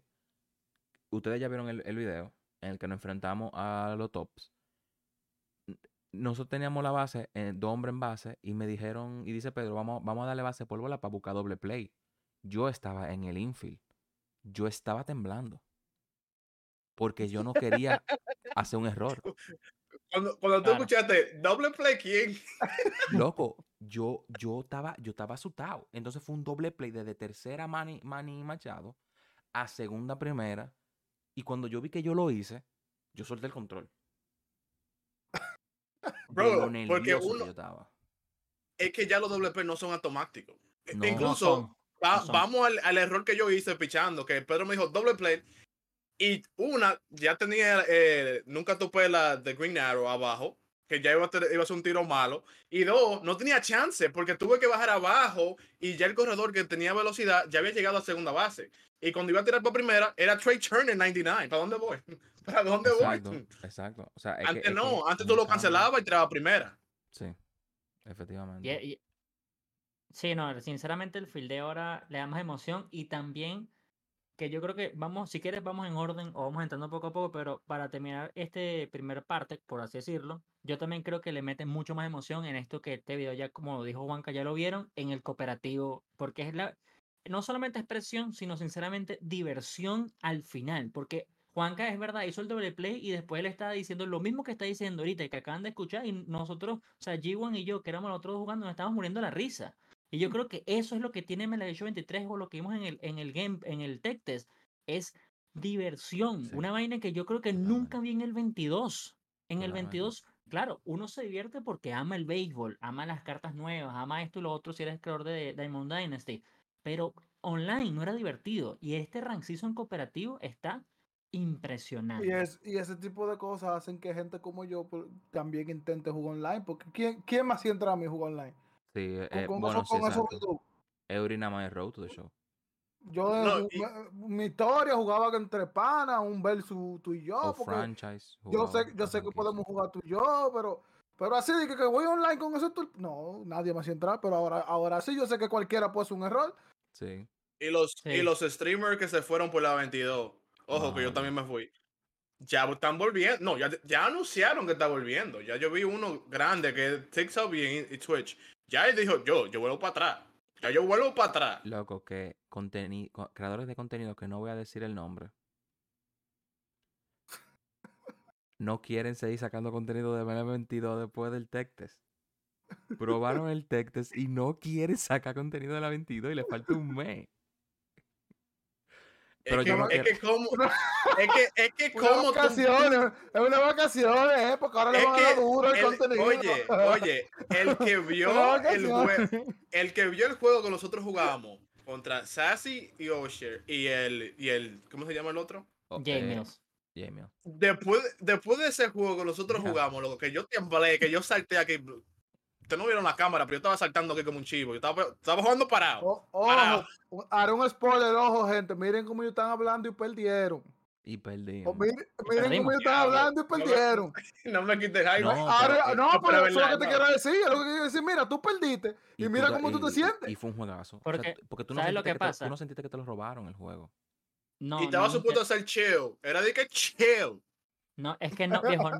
[SPEAKER 2] Ustedes ya vieron el, el video en el que nos enfrentamos a los tops nosotros teníamos la base, eh, dos hombres en base, y me dijeron, y dice Pedro, vamos, vamos a darle base por bola para buscar doble play. Yo estaba en el infield. Yo estaba temblando. Porque yo no quería hacer un error.
[SPEAKER 3] Cuando, cuando tú escuchaste, doble play, ¿quién?
[SPEAKER 2] Loco, yo, yo, estaba, yo estaba asustado. Entonces fue un doble play desde tercera Manny, Manny Machado a segunda primera. Y cuando yo vi que yo lo hice, yo solté el control.
[SPEAKER 3] Bro, porque uno, es que ya los WP no son automáticos. E, incluso, vamos al, error que yo hice pichando, que Pedro me dijo doble play. Y una, ya tenía, eh, nunca topé la de Green Arrow abajo, que ya iba a, iba a ser un tiro malo. Y dos, no tenía chance, porque tuve que bajar abajo y ya el corredor que tenía velocidad ya había llegado a segunda base. Y cuando iba a tirar por primera, era Trey Turner 99. ¿Para dónde voy? ¿Para dónde voy?
[SPEAKER 2] Exacto. O sea,
[SPEAKER 3] antes no, antes tú lo cancelabas y tiraba primera.
[SPEAKER 2] Sí, efectivamente.
[SPEAKER 1] sí, no, sinceramente el de ahora le da más emoción y también que yo creo que vamos, si quieres, vamos en orden o vamos entrando poco a poco, pero para terminar este primer parte, por así decirlo, yo también creo que le mete mucho más emoción en esto que este video ya, como dijo Juanca, ya lo vieron, en el cooperativo, porque es la, no solamente expresión, sino sinceramente diversión al final, porque Juanca es verdad, hizo el doble play y después él está diciendo lo mismo que está diciendo ahorita y que acaban de escuchar y nosotros, o sea, G1 y yo, que éramos los otros jugando, nos estábamos muriendo la risa. Y yo creo que eso es lo que tiene MLB 23 o lo que vimos en el, en el game, en el tech test, es diversión. Una vaina que yo creo que nunca vi en el 22. En el 22, claro, uno se divierte porque ama el béisbol, ama las cartas nuevas, ama esto y lo otro si eres creador de Diamond Dynasty. Pero online no era divertido. Y este rank season cooperativo está impresionante.
[SPEAKER 4] Y, es, y ese tipo de cosas hacen que gente como yo pues, también intente jugar online. Porque ¿quién, quién más entra a mi juego online?
[SPEAKER 2] Sí, eh, con, bueno, eso, sí, con Eury nada más road to the show.
[SPEAKER 4] Yo, no, mi historia jugaba entre panas, un versus tú y yo. porque
[SPEAKER 2] franchise.
[SPEAKER 4] Yo sé, yo sé que podemos jugar tú y yo, pero, pero así de que, que voy online con eso, tú, no, nadie más entra, pero ahora, ahora sí, yo sé que cualquiera puede hacer un error.
[SPEAKER 2] Sí.
[SPEAKER 3] Y los, y los streamers que se fueron por la 22, ojo que yo también me fui, ya están volviendo. No, ya, ya anunciaron que está volviendo. Ya yo vi uno grande que es TikTok y, y Twitch ya él dijo, yo, yo vuelvo para atrás. Ya yo vuelvo para atrás.
[SPEAKER 2] Loco, que creadores de contenido que no voy a decir el nombre. no quieren seguir sacando contenido de ML22 después del tech. Probaron el tech y no quieren sacar contenido de la 22 y le falta un mes. Pero
[SPEAKER 3] es, que,
[SPEAKER 2] yo no
[SPEAKER 3] es que como, es que, es que
[SPEAKER 4] Unas
[SPEAKER 3] como tú-
[SPEAKER 4] vacaciones, es una vacaciones, ¿eh? Porque ahora le van a dar duro el,
[SPEAKER 3] el-
[SPEAKER 4] contenido.
[SPEAKER 3] oye, oye, el que vio el, jue-
[SPEAKER 4] vacaciones.
[SPEAKER 3] el que vio el juego que nosotros jugábamos contra Sassy y Osher y el, y el, ¿cómo se llama el otro?
[SPEAKER 1] Mills.
[SPEAKER 3] Después, después de ese juego que nosotros jugamos, lo que yo temblé, que yo salté aquí, ustedes no vieron la cámara, pero yo estaba saltando aquí como un chivo, yo estaba, estaba jugando parado.
[SPEAKER 4] O-
[SPEAKER 3] Parado.
[SPEAKER 4] ojo, un- haré un spoiler, ojo, gente. Miren cómo ellos están hablando y perdieron.
[SPEAKER 2] Y perdí.
[SPEAKER 4] O miren, miren cómo ellos están hablando y
[SPEAKER 3] no me-
[SPEAKER 4] perdieron.
[SPEAKER 3] No me quites hype.
[SPEAKER 2] No,
[SPEAKER 4] Ahora-
[SPEAKER 2] pero-
[SPEAKER 4] no,
[SPEAKER 3] pero
[SPEAKER 4] pero
[SPEAKER 3] es
[SPEAKER 4] eso es lo que te quiero decir. Es lo que quiero decir. Mira, tú perdiste. Y, mira
[SPEAKER 2] tú
[SPEAKER 4] cómo tú
[SPEAKER 2] y-
[SPEAKER 4] te sientes.
[SPEAKER 2] Y fue un juegazo. O sea,
[SPEAKER 1] Porque,
[SPEAKER 2] porque tú no
[SPEAKER 1] ¿sabes lo
[SPEAKER 2] sentiste
[SPEAKER 1] que
[SPEAKER 2] te-
[SPEAKER 1] pasa?
[SPEAKER 2] tú no sentiste que te lo robaron el juego.
[SPEAKER 1] No,
[SPEAKER 3] y estaba
[SPEAKER 1] no,
[SPEAKER 3] supuesto
[SPEAKER 1] Mister-
[SPEAKER 3] ser chill. Era de que chill.
[SPEAKER 1] No, es que no, viejo,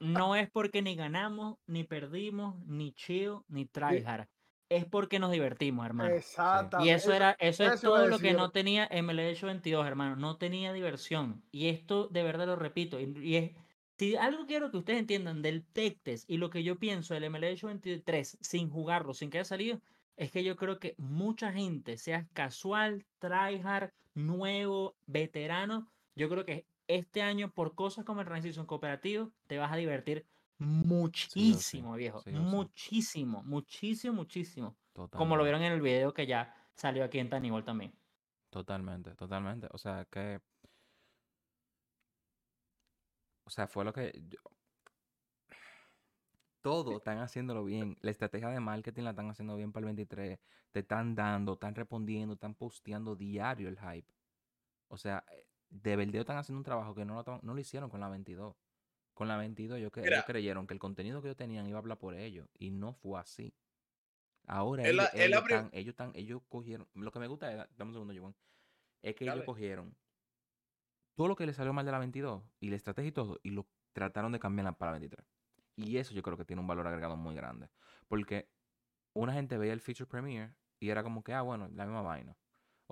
[SPEAKER 1] no es porque ni ganamos, ni perdimos, ni chill, ni tryhard. Es porque nos divertimos, hermano.
[SPEAKER 4] Exactamente.
[SPEAKER 1] Y eso era, eso es
[SPEAKER 4] eso
[SPEAKER 1] todo lo que no tenía MLH 22, hermano. No tenía diversión. Y esto de verdad lo repito. Y, y es, si algo quiero que ustedes entiendan del tech test y lo que yo pienso del MLH 23 sin jugarlo, sin que haya salido, es que yo creo que mucha gente, sea casual, tryhard, nuevo, veterano, yo creo que este año por cosas como el Transition Cooperativo te vas a divertir muchísimo, viejo.
[SPEAKER 2] sí o sí.
[SPEAKER 1] muchísimo, muchísimo, muchísimo. Como lo vieron en el video que ya salió aquí en Tanibol también.
[SPEAKER 2] Totalmente, totalmente. O sea, que. O sea, fue lo que. yo- Todo están haciéndolo bien. La estrategia de marketing la están haciendo bien para el 23. Te están dando, están respondiendo, están posteando diario el hype. O sea, eh, de verdad están haciendo un trabajo que no lo, no lo hicieron con la 22. Con la 22 yo que, ellos
[SPEAKER 3] Mira.
[SPEAKER 2] creyeron que el contenido que ellos tenían iba a hablar por ellos. Y no fue así. Ahora ellos, ellos, están, ellos están, ellos cogieron. Lo que me gusta es, dame un segundo, Giovanni, es que ellos cogieron todo lo que les salió mal de la 22 y la estrategia y todo, y lo trataron de cambiar para la 23. Y eso yo creo que tiene un valor agregado muy grande. Porque una gente veía el feature premiere y era como que, ah, bueno, la misma vaina.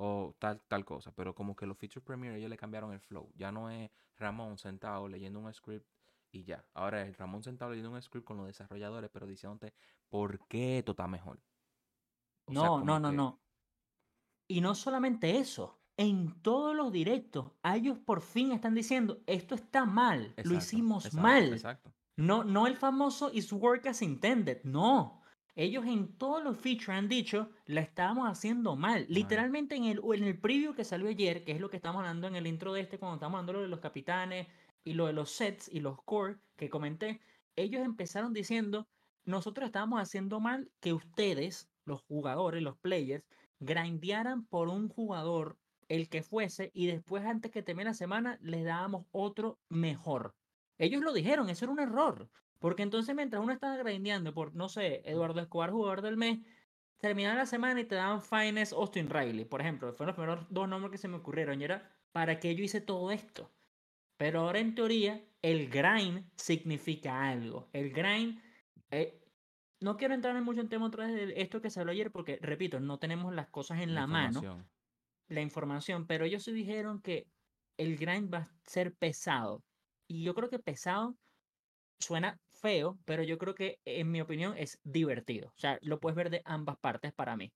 [SPEAKER 2] O tal, tal cosa. Pero como que los feature premiere ellos le cambiaron el flow. Ya no es Ramón sentado leyendo un script y ya. Ahora es Ramón sentado leyendo un script con los desarrolladores, pero diciéndote por qué esto está mejor. O
[SPEAKER 1] No, no, no,
[SPEAKER 2] que-
[SPEAKER 1] no. Y no solamente eso. En todos los directos, a ellos por fin están diciendo, esto está mal, lo hicimos
[SPEAKER 2] exacto,
[SPEAKER 1] mal.
[SPEAKER 2] Exacto.
[SPEAKER 1] No, no el famoso is work as intended, no. Ellos en todos los features han dicho, la estábamos haciendo mal. Literalmente en el, en el preview que salió ayer, que es lo que estamos hablando en el intro de este, cuando estamos hablando lo de los capitanes y lo de los sets y los core que comenté, ellos empezaron diciendo, nosotros estábamos haciendo mal que ustedes, los jugadores, los players, grindearan por un jugador, el que fuese, y después antes que termine la semana les dábamos otro mejor. Ellos lo dijeron, eso era un error. Porque entonces mientras uno estaba grindeando por, no sé, Eduardo Escobar, jugador del mes, terminaba la semana y te daban Finest Austin Riley, por ejemplo. Fueron los primeros dos nombres que se me ocurrieron. Y era, ¿para qué yo hice todo esto? Pero ahora en teoría, el grind significa algo. El grind... eh, no quiero entrar en mucho en tema otra vez de esto que se habló ayer porque, repito, no tenemos las cosas en la, mano la información, pero ellos sí dijeron que el grind va a ser pesado. Y yo creo que pesado suena feo, pero yo creo que, en mi opinión, es divertido. O sea, lo puedes ver de ambas partes para mí.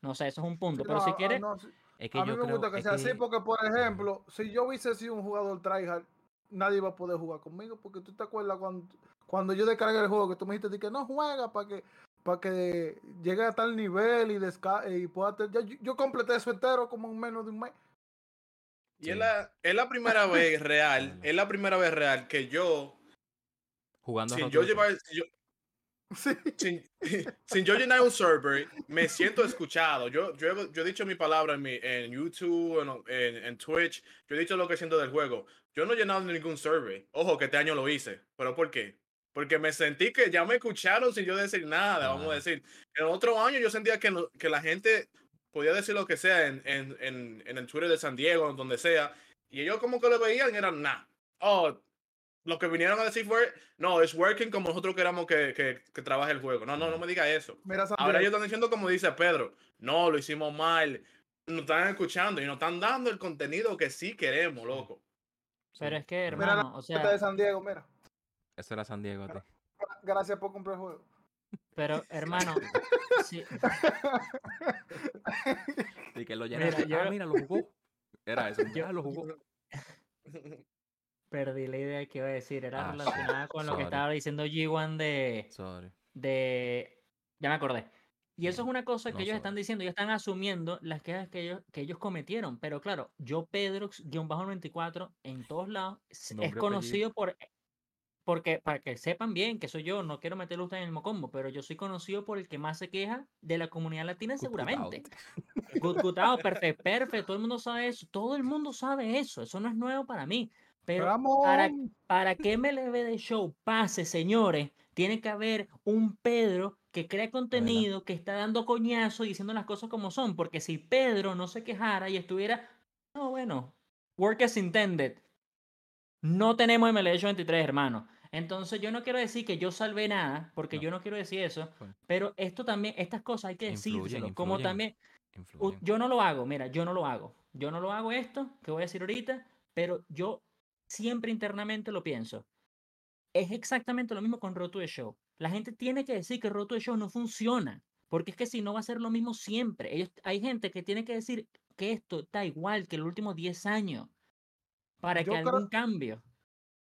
[SPEAKER 1] No sé, eso es un punto. Pero
[SPEAKER 4] No,
[SPEAKER 1] si
[SPEAKER 4] ah,
[SPEAKER 1] quieres,
[SPEAKER 4] no, sí.
[SPEAKER 2] Es que
[SPEAKER 4] a mí
[SPEAKER 2] yo
[SPEAKER 4] me
[SPEAKER 2] creo
[SPEAKER 4] gusta que sea así
[SPEAKER 2] que-
[SPEAKER 4] porque, por ejemplo, si yo hubiese sido un jugador tryhard, nadie iba a poder jugar conmigo porque tú te acuerdas cuando, cuando yo descargué el juego que tú me dijiste di que no juega para que para que llegue a tal nivel y, desca y pueda yo, yo completé eso entero como en menos de un mes.
[SPEAKER 3] Y
[SPEAKER 2] Sí.
[SPEAKER 3] es la, es la primera vez real, es la primera vez real que yo,
[SPEAKER 2] jugando a
[SPEAKER 3] sin yo llevar, si yo-
[SPEAKER 4] Sí.
[SPEAKER 3] sin, sin yo llenar un server, me siento escuchado. Yo, yo, he, yo he dicho mi palabra en, mi, en YouTube, en, en, en Twitch, yo he dicho lo que siento del juego. Yo no he llenado ningún server. Ojo, que este año lo hice. ¿Pero por qué? Porque me sentí que ya me escucharon sin yo decir nada, vamos a
[SPEAKER 2] Claro.
[SPEAKER 3] decir. En otro año yo sentía que, que la gente podía decir lo que sea en, en, en, en el Twitter de San Diego, en donde sea. Y ellos como que lo veían, eran nada. Oh, lo que vinieron a decir fue, no, es working como nosotros queramos que, que, que trabaje el juego. No, no, no me diga eso.
[SPEAKER 4] Mira,
[SPEAKER 3] Ahora ellos están diciendo como dice Pedro, no, lo hicimos mal. Nos están escuchando y nos están dando el contenido que sí queremos, loco.
[SPEAKER 1] Pero es que,
[SPEAKER 4] Mira la
[SPEAKER 1] hermano, o
[SPEAKER 4] Este de
[SPEAKER 1] sea,
[SPEAKER 4] San Diego, mira.
[SPEAKER 2] Eso era San Diego ti.
[SPEAKER 4] Gracias por comprar el juego.
[SPEAKER 1] pero, hermano, sí,
[SPEAKER 2] Y que lo
[SPEAKER 1] Mira,
[SPEAKER 2] llenaste.
[SPEAKER 1] yo-
[SPEAKER 2] Ah, mira, lo jugó. Era eso. Ya lo jugó.
[SPEAKER 1] perdí la idea que iba a decir. Era
[SPEAKER 2] Ah,
[SPEAKER 1] relacionada con lo que estaba diciendo G1 de,
[SPEAKER 2] Sorry.
[SPEAKER 1] de... Ya me acordé. Y eso es una cosa que
[SPEAKER 2] No
[SPEAKER 1] ellos están diciendo, ellos están asumiendo las quejas que ellos, que ellos cometieron. Pero claro, yo, Pedrox-94, en todos lados,
[SPEAKER 2] Nombre
[SPEAKER 1] es conocido por... Porque, para que sepan bien que soy yo, no quiero meterlo usted en el mocombo, pero yo soy conocido por el que más se queja de la comunidad latina,
[SPEAKER 2] Good,
[SPEAKER 1] seguramente. Good, good out, perfecto, perfecto, todo el mundo sabe eso, todo el mundo sabe eso, eso no es nuevo para mí. Pero para,
[SPEAKER 4] Ramón.
[SPEAKER 1] para que MLB de Show pase, señores, tiene que haber un Pedro que crea contenido, que está dando coñazo y diciendo las cosas como son, porque si Pedro no se quejara y estuviera, no, bueno, work as intended, no tenemos MLB Show 23, hermano. Entonces yo no quiero decir que yo salvé nada, porque
[SPEAKER 2] No.
[SPEAKER 1] yo no quiero decir eso,
[SPEAKER 2] Bueno.
[SPEAKER 1] pero esto también, estas cosas hay que decírselo, como también
[SPEAKER 2] Influyen.
[SPEAKER 1] yo no lo hago, mira, yo no lo hago. Yo no lo hago esto que voy a decir ahorita, pero yo siempre internamente lo pienso. Es exactamente lo mismo con Road to the Show. La gente tiene que decir que Road to the Show no funciona, porque es que si no va a ser lo mismo siempre. Ellos, hay gente que tiene que decir que esto está igual que los últimos 10 años para
[SPEAKER 4] Yo
[SPEAKER 1] que
[SPEAKER 4] creo-
[SPEAKER 1] algún cambio.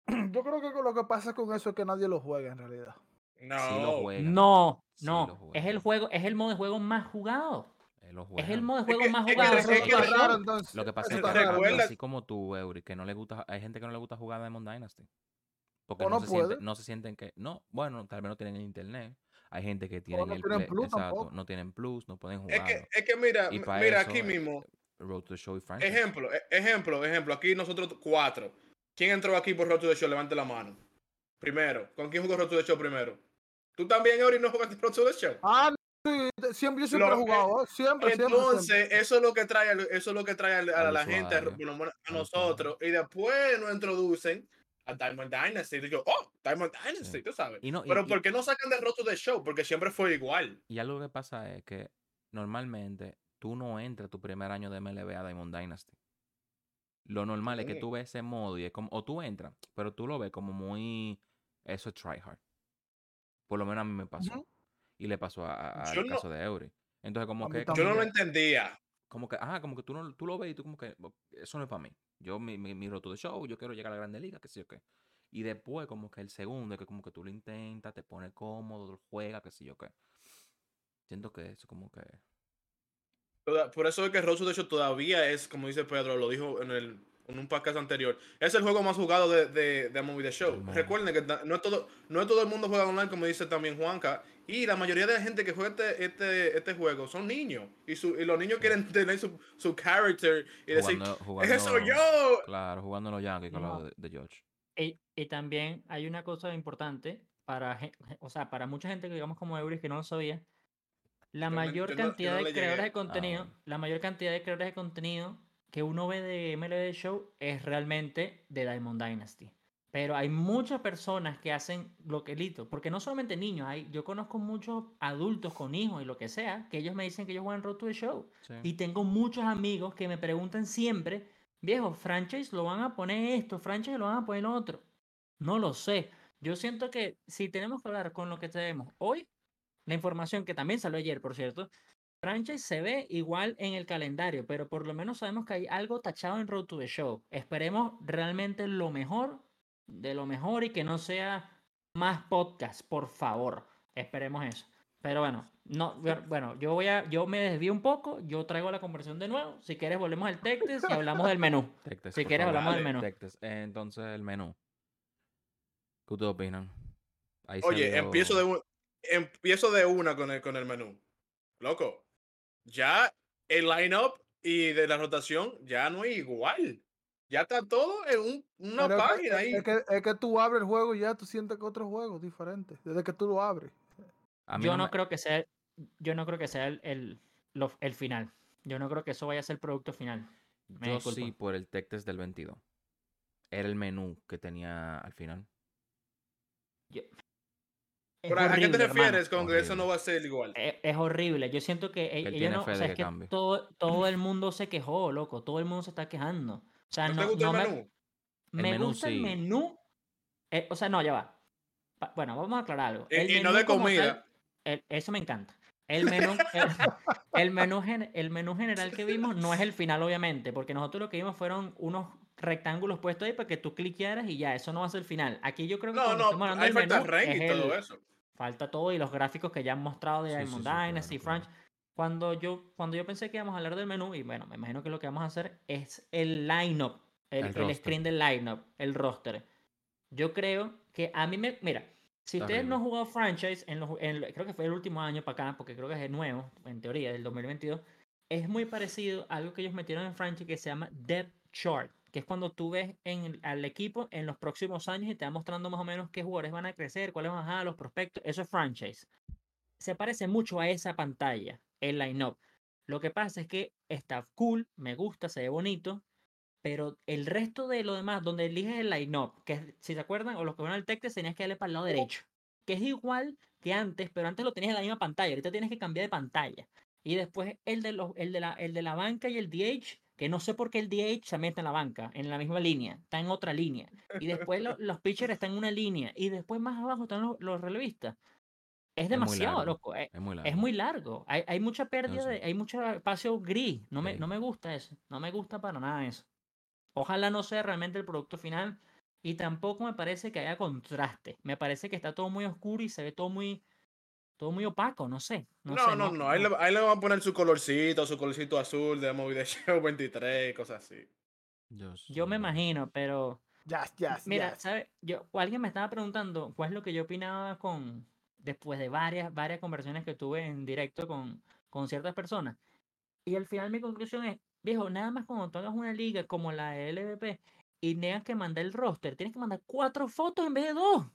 [SPEAKER 4] Yo creo que lo que pasa con eso es que nadie lo juega en realidad.
[SPEAKER 3] No.
[SPEAKER 2] Sí lo juegan.
[SPEAKER 1] No,
[SPEAKER 2] Sí lo
[SPEAKER 1] no, es el juego, es el modo de juego más jugado.
[SPEAKER 2] Lo
[SPEAKER 1] Es el modo de
[SPEAKER 3] Es
[SPEAKER 1] juego
[SPEAKER 3] que-
[SPEAKER 1] más
[SPEAKER 3] es que
[SPEAKER 1] jugado.
[SPEAKER 3] es que
[SPEAKER 4] raro, entonces.
[SPEAKER 2] Lo que pasa es que
[SPEAKER 4] raro,
[SPEAKER 2] así como tú, Eury, que no le gusta, hay gente que no le gusta jugar Diamond Dynasty. Porque
[SPEAKER 4] O
[SPEAKER 2] no,
[SPEAKER 4] no
[SPEAKER 2] se siente-
[SPEAKER 4] puede.
[SPEAKER 2] no se sienten que, no, bueno, tal vez no tienen internet. Hay gente que tienen
[SPEAKER 4] no
[SPEAKER 2] el
[SPEAKER 4] tienen
[SPEAKER 2] Play-
[SPEAKER 4] plus
[SPEAKER 2] exacto, no tienen plus, no pueden
[SPEAKER 3] Es
[SPEAKER 2] jugar.
[SPEAKER 3] que, es que mira, mira
[SPEAKER 2] eso,
[SPEAKER 3] aquí mismo.
[SPEAKER 2] Road to the Show y franchise.
[SPEAKER 3] Ejemplo, e- ejemplo, ejemplo. Aquí nosotros cuatro. ¿Quién entró aquí por Road to the Show? Levante la mano. Primero. ¿Con quién jugó Road to the Show primero? ¿Tú también, Ori, no jugaste Road to the Show?
[SPEAKER 4] Ah, sí, siempre, yo siempre
[SPEAKER 3] Lo
[SPEAKER 4] he jugado, ¿eh? siempre, siempre,
[SPEAKER 3] Entonces,
[SPEAKER 4] siempre.
[SPEAKER 3] eso es lo que trae, eso es lo que trae a la gente, a, nosotros, y después nos introducen a Diamond Dynasty. Y yo, oh, Diamond Dynasty,
[SPEAKER 2] Sí.
[SPEAKER 3] tú sabes.
[SPEAKER 2] Y no, y-
[SPEAKER 3] Pero
[SPEAKER 2] y-
[SPEAKER 3] ¿por qué no sacan de Road to the Show? Porque siempre fue igual.
[SPEAKER 2] Y algo que pasa es que normalmente tú no entras tu primer año de MLB a Diamond Dynasty. Lo normal es que tú ves ese modo y es como, o tú entras, pero tú lo ves como muy, eso es tryhard. Por lo menos a mí me pasó. Y le pasó a, a- al
[SPEAKER 3] no-
[SPEAKER 2] caso de Eury. Entonces como que,
[SPEAKER 3] Yo no lo entendía.
[SPEAKER 2] como que, ah, como que tú, no, tú lo ves y tú como que, "Bo- eso no es para mí. Yo, mi, mi, mi roto de show, yo quiero llegar a la Grande Liga, qué sé yo qué. Y después como que el segundo, que como que tú lo intentas, te pone cómodo, lo juegas, qué sé yo qué. Siento que eso como que...
[SPEAKER 3] Por eso es que to the Show todavía es, como dice Pedro, lo dijo en, el, en un podcast anterior, es el juego más jugado de, de, de Movie The Show. Recuerden que no es, todo, no es todo el mundo juega online, como dice también Juanca, y la mayoría de la gente que juega este, este, este juego son niños, y, su, y los niños quieren tener su, su character y decir,
[SPEAKER 2] Jugando, jugando,
[SPEAKER 3] ¡Ese soy yo!
[SPEAKER 2] Claro, jugando los Yankees con
[SPEAKER 1] No.
[SPEAKER 2] lo de, de George.
[SPEAKER 1] Y, y también hay una cosa importante para, o sea, para mucha gente que digamos como Euris que no lo sabía. La
[SPEAKER 3] Yo
[SPEAKER 1] mayor
[SPEAKER 3] no-
[SPEAKER 1] cantidad
[SPEAKER 3] no
[SPEAKER 1] de creadores de
[SPEAKER 2] Ah,
[SPEAKER 1] contenido,
[SPEAKER 2] bueno.
[SPEAKER 1] la mayor cantidad de creadores de contenido que uno ve de MLB Show es realmente de Diamond Dynasty. Pero hay muchas personas que hacen lo que lito, porque no solamente niños, hay, yo conozco muchos adultos con hijos y lo que sea, que ellos me dicen que ellos juegan Road to the Show.
[SPEAKER 2] Sí.
[SPEAKER 1] Y tengo muchos amigos que me preguntan siempre, viejo, franchise lo van a poner esto, franchise lo van a poner otro. No lo sé. Yo siento que si tenemos que hablar con lo que tenemos hoy, la información que también salió ayer, por cierto, franchise se ve igual en el calendario, pero por lo menos sabemos que hay algo tachado en Road to the Show. Esperemos realmente lo mejor de lo mejor y que no sea más podcast, por favor. Esperemos eso. Pero bueno, no, bu- bueno, yo voy a, yo me desvío un poco, yo traigo la conversación de nuevo. Si quieres volvemos al Tectes y hablamos del menú.
[SPEAKER 2] Tectes,
[SPEAKER 1] Si quieres
[SPEAKER 2] favor.
[SPEAKER 1] hablamos del menú.
[SPEAKER 2] Tectes. Entonces, el menú. ¿Qué ustedes opinan? Ahí
[SPEAKER 3] Oye,
[SPEAKER 2] salió-
[SPEAKER 3] empiezo de, un- empiezo de una con el, con el menú. Loco, ya el lineup y de la rotación ya no es igual. Ya está todo en un- una
[SPEAKER 4] Pero es que-
[SPEAKER 3] página ahí.
[SPEAKER 4] Es que, es que tú abres el juego y ya tú sientes que otro juego es diferente. Desde que tú lo abres.
[SPEAKER 2] A mí
[SPEAKER 1] Yo no
[SPEAKER 2] me-
[SPEAKER 1] creo que sea, yo no creo que sea el, el, lo- el final. Yo no creo que eso vaya a ser el producto final. Me
[SPEAKER 2] Yo
[SPEAKER 1] disculpo.
[SPEAKER 2] sí, por el Tectes del 22. Era el menú que tenía al final.
[SPEAKER 1] Yo- Es
[SPEAKER 3] Pero, ¿A qué te
[SPEAKER 1] horrible, hermano.
[SPEAKER 3] refieres con que eso no va a ser igual?
[SPEAKER 1] Es, es horrible. Yo siento que e-
[SPEAKER 2] él
[SPEAKER 1] ellos
[SPEAKER 2] tiene
[SPEAKER 1] no,
[SPEAKER 2] fe
[SPEAKER 1] o sea, es que todo, todo el mundo se quejó, loco. Todo el mundo se está quejando. O sea,
[SPEAKER 3] ¿No,
[SPEAKER 1] no,
[SPEAKER 3] te gusta
[SPEAKER 1] no
[SPEAKER 3] el
[SPEAKER 1] me-
[SPEAKER 3] menú?
[SPEAKER 2] El
[SPEAKER 1] me
[SPEAKER 2] menú
[SPEAKER 1] gusta el menú. eh, o sea, no, ya va. Pa- Bueno, vamos a aclarar algo.
[SPEAKER 3] Y-
[SPEAKER 1] El
[SPEAKER 3] y no de
[SPEAKER 1] tal,
[SPEAKER 3] comida.
[SPEAKER 1] el- eso me encanta. El menú, el, el menú, gen- el menú general que vimos no es el final, obviamente, porque nosotros lo que vimos fueron unos rectángulos puestos ahí para que tú cliquearas y ya, eso no va a ser el final. Aquí yo creo que
[SPEAKER 3] No, no,
[SPEAKER 1] estamos del
[SPEAKER 3] falta
[SPEAKER 1] menú,
[SPEAKER 3] rank y
[SPEAKER 1] es
[SPEAKER 3] todo
[SPEAKER 1] el-
[SPEAKER 3] eso.
[SPEAKER 1] Falta todo y los gráficos que ya han mostrado de
[SPEAKER 2] Sí, sí,
[SPEAKER 1] Diamond
[SPEAKER 2] sí, claro,
[SPEAKER 1] Dynasty,
[SPEAKER 2] claro.
[SPEAKER 1] Franch. Cuando yo, cuando yo pensé que íbamos a hablar del menú, y bueno, me imagino que lo que vamos a hacer es el lineup, el,
[SPEAKER 2] El
[SPEAKER 1] el screen del lineup, el roster. Yo creo que a mí me. Mira, si
[SPEAKER 2] Está
[SPEAKER 1] ustedes no han jugado franchise, en los, en- creo que fue el último año para acá, porque creo que es nuevo, en teoría, del 2022, es muy parecido a algo que ellos metieron en franchise que se llama Depth Chart, que es cuando tú ves en, al equipo en los próximos años y te va mostrando más o menos qué jugadores van a crecer, cuáles van a bajar, los prospectos. Eso es franchise. Se parece mucho a esa pantalla, el line-up. Lo que pasa es que está cool, me gusta, se ve bonito, pero el resto de lo demás, donde eliges el line-up, que si se acuerdan, o los que van al Tectes, tenías que darle para el lado derecho, que es igual que antes, pero antes lo tenías en la misma pantalla, ahorita tienes que cambiar de pantalla. Y después el de, los, el de, la, el de la banca y el DH, que no sé por qué el DH se mete en la banca, en la misma línea, está en otra línea. Y después lo- los pitchers están en una línea, y después más abajo están los, los relevistas. Es demasiado,
[SPEAKER 2] largo,
[SPEAKER 1] loco. eh,
[SPEAKER 2] Es muy largo.
[SPEAKER 1] es muy largo. Hay, hay mucha pérdida,
[SPEAKER 2] sé.
[SPEAKER 1] de, hay mucho espacio gris. No me,
[SPEAKER 2] Sí.
[SPEAKER 1] no me gusta eso. No me gusta para nada eso. Ojalá no sea realmente el producto final. Y tampoco me parece que haya contraste. Me parece que está todo muy oscuro y se ve todo muy, todo muy opaco. No sé. No,
[SPEAKER 3] No,
[SPEAKER 1] sé,
[SPEAKER 3] no, no. Ahí, le, ahí le van a poner su colorcito, su colorcito azul de Movie de Show 23, cosas así.
[SPEAKER 2] Yo,
[SPEAKER 1] Yo me imagino, pero
[SPEAKER 4] Ya, ya,
[SPEAKER 1] Mira,
[SPEAKER 4] ya.
[SPEAKER 1] ¿sabes? Yo, alguien me estaba preguntando cuál es lo que yo opinaba con después de varias, varias conversaciones que tuve en directo con, con ciertas personas. Y al final mi conclusión es, viejo, nada más cuando tú hagas una liga como la de LVP y tengas que mandar el roster, tienes que mandar cuatro fotos en vez de dos.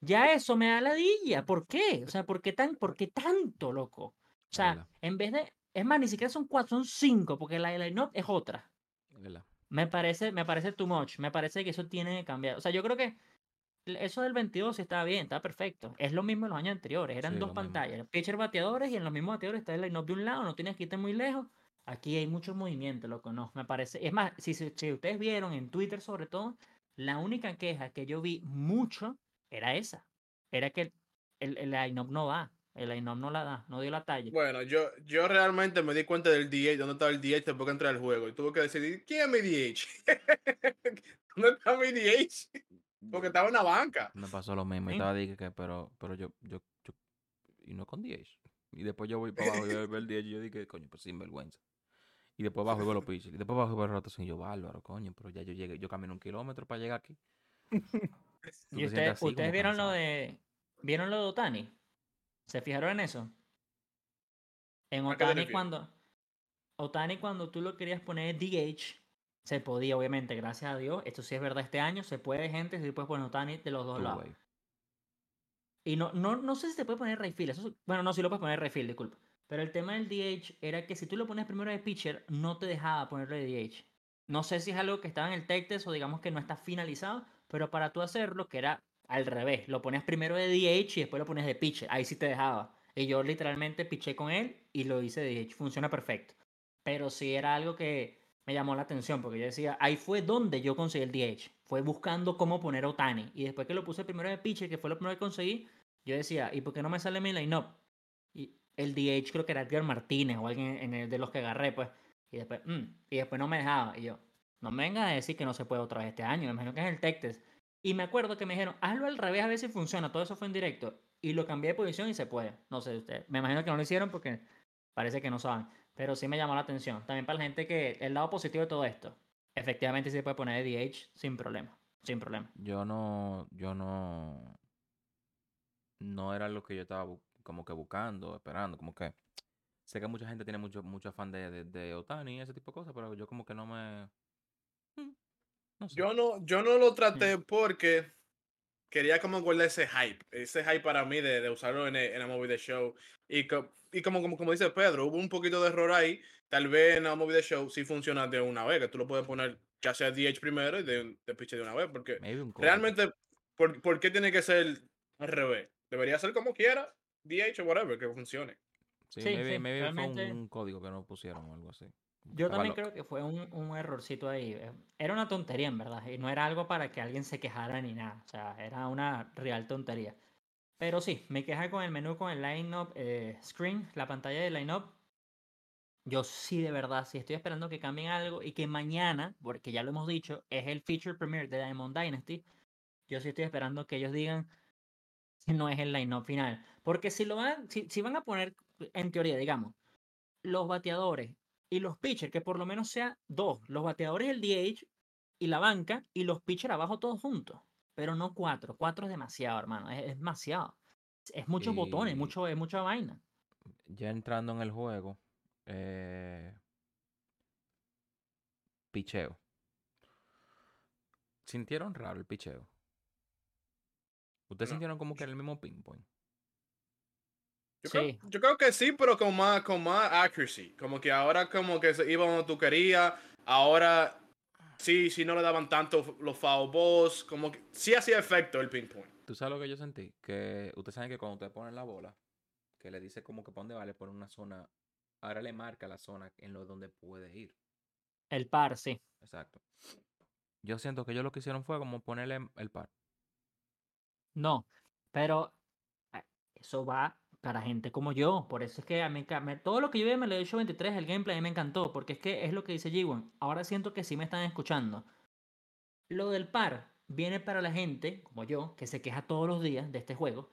[SPEAKER 1] Ya eso me da ladilla. ¿Por qué? O sea, ¿por qué, tan, ¿por qué tanto, loco? O sea, en vez de, es más, ni siquiera son cuatro, son cinco, porque la de line-up es otra. Me parece, me parece too much. Me parece que eso tiene que cambiar. O sea, yo creo que eso del 22 sí estaba bien, está perfecto. Es lo mismo en los años anteriores. Eran
[SPEAKER 2] Sí,
[SPEAKER 1] dos
[SPEAKER 2] mismo.
[SPEAKER 1] pantallas. Pitcher bateadores y en los mismos bateadores está el line-up de un lado. No tienes que irte muy lejos. Aquí hay mucho movimiento, loco. No, me parece. Es más, si, si ustedes vieron en Twitter sobre todo, la única queja que yo vi mucho era esa. Era que el, el line-up no va. El line-up no la da. No dio la talla.
[SPEAKER 3] Bueno, yo, yo realmente me di cuenta del DH, dónde estaba el DH después que entré al juego. Y tuve que decidir, ¿quién es mi DH? ¿Dónde está mi DH? Porque estaba en la banca.
[SPEAKER 2] Me pasó lo mismo. y
[SPEAKER 1] Sí.
[SPEAKER 2] Estaba dije que, pero, pero yo, yo, yo, y no con 10. Y después yo voy para abajo y veo el 10 y yo dije, coño, pues sin vergüenza. Y después bajo y veo los pitchers. Y después bajo y veo el rotación y yo, bárbaro, coño, pero ya yo llegué, yo camino un kilómetro para llegar aquí.
[SPEAKER 1] ¿Y ustedes,
[SPEAKER 2] así como
[SPEAKER 1] ustedes vieron lo de vieron lo de Otani? ¿Se fijaron en eso? En
[SPEAKER 3] ¿A qué te
[SPEAKER 1] Otani cuando Otani cuando tú lo querías poner DH se podía obviamente, gracias a Dios, esto sí es verdad este año, se puede gente, se puede poner Otani de los dos lados. Y no, no, no sé si se puede poner. Eso, sí- bueno, no, sí lo puedes poner Rayfield, disculpa. Pero el tema del DH era que si tú lo pones primero de pitcher, no te dejaba ponerlo de DH. No sé si es algo que estaba en el tech test o digamos que no está finalizado, pero para tú hacerlo, que era al revés, lo ponías primero de DH y después lo ponías de pitcher. Ahí sí te dejaba. Y yo literalmente piché con él y lo hice de DH. Funciona perfecto. Pero sí era algo que me llamó la atención porque yo decía, ahí fue donde yo conseguí el DH. Fue buscando cómo poner a Otani. Y después que lo puse primero de pitcher, que fue lo primero que conseguí, yo decía, ¿y por qué no me sale mi line-up? Y el DH creo que era Edgar Martínez o alguien de los que agarré, pues. Y después, mm, y después no me dejaba. Y yo, no me vengas a decir que no se puede otra vez este año. Me imagino que es el tech test. Y me acuerdo que me dijeron, hazlo al revés a ver si funciona. Todo eso fue en directo. Y lo cambié de posición y se puede. No sé ustedes. Me imagino que no lo hicieron porque parece que no saben. Pero sí me llamó la atención. También para la gente que el lado positivo de todo esto. Efectivamente sí se puede poner de DH sin problema. Sin problema.
[SPEAKER 2] Yo no, yo no, no era lo que yo estaba como que buscando, esperando, como que sé que mucha gente tiene mucho, mucho afán de, de, de Otani y ese tipo de cosas, pero yo como que no me, no sé.
[SPEAKER 3] Yo no, yo no lo traté porque quería como guardar ese hype, ese hype para mí de, de usarlo en el, en la movie de show. Y, co- y como, como, como dice Pedro, hubo un poquito de error ahí. Tal vez en la movie de show sí funciona de una vez, que tú lo puedes poner ya sea DH primero y de, de de una vez, porque realmente, ¿por, por qué tiene que ser al revés? Debería ser como quiera, DH o whatever, que funcione.
[SPEAKER 2] Sí,
[SPEAKER 1] Sí,
[SPEAKER 2] maybe,
[SPEAKER 1] sí,
[SPEAKER 2] maybe fue un,
[SPEAKER 1] realmente-
[SPEAKER 2] un código que no pusieron o algo así.
[SPEAKER 1] Yo también creo que fue un, un errorcito ahí. eh, Era una tontería, en verdad. Y no era algo para que alguien se quejara ni nada. O sea, era una real tontería. Pero sí, me queja con el menú, con el line-up eh, screen, la pantalla de line-up. Yo sí, de verdad, sí estoy esperando que cambien algo y que mañana, porque ya lo hemos dicho, es el feature premiere de Diamond Dynasty. Yo sí estoy esperando que ellos digan que no es el line-up final. Porque si lo van, si, si van a poner, en teoría, digamos, los bateadores y los pitchers, que por lo menos sea dos, los bateadores, el DH y la banca, y los pitchers abajo todos juntos. Pero no cuatro. Cuatro es demasiado, hermano. Es, es demasiado. Es muchos botones, mucho, es mucha vaina.
[SPEAKER 2] Ya entrando en el juego, eh, picheo. ¿Sintieron raro el picheo? ¿Ustedes
[SPEAKER 3] No.
[SPEAKER 2] sintieron como que era el mismo ping pong?
[SPEAKER 3] Yo,
[SPEAKER 1] Sí.
[SPEAKER 3] creo, yo creo que sí, pero con más, con más accuracy. Como que ahora como que se iba donde tú querías. Ahora sí, sí no le daban tanto los foul balls. Como que sí hacía efecto el ping pong.
[SPEAKER 2] ¿Tú sabes lo que yo sentí? Que ustedes saben que cuando ustedes ponen la bola, que le dice como que para dónde vale por una zona, ahora le marca la zona en lo donde puede ir.
[SPEAKER 1] El par, sí.
[SPEAKER 2] Exacto. Yo siento que ellos lo que hicieron fue como ponerle el par.
[SPEAKER 1] No. Pero eh, eso va para gente como yo. Por eso es que a mí, todo lo que yo vi me lo he dicho 23, el gameplay a mí me encantó. Porque es que es lo que dice G1. Ahora siento que sí me están escuchando. Lo del par viene para la gente, como yo, que se queja todos los días de este juego.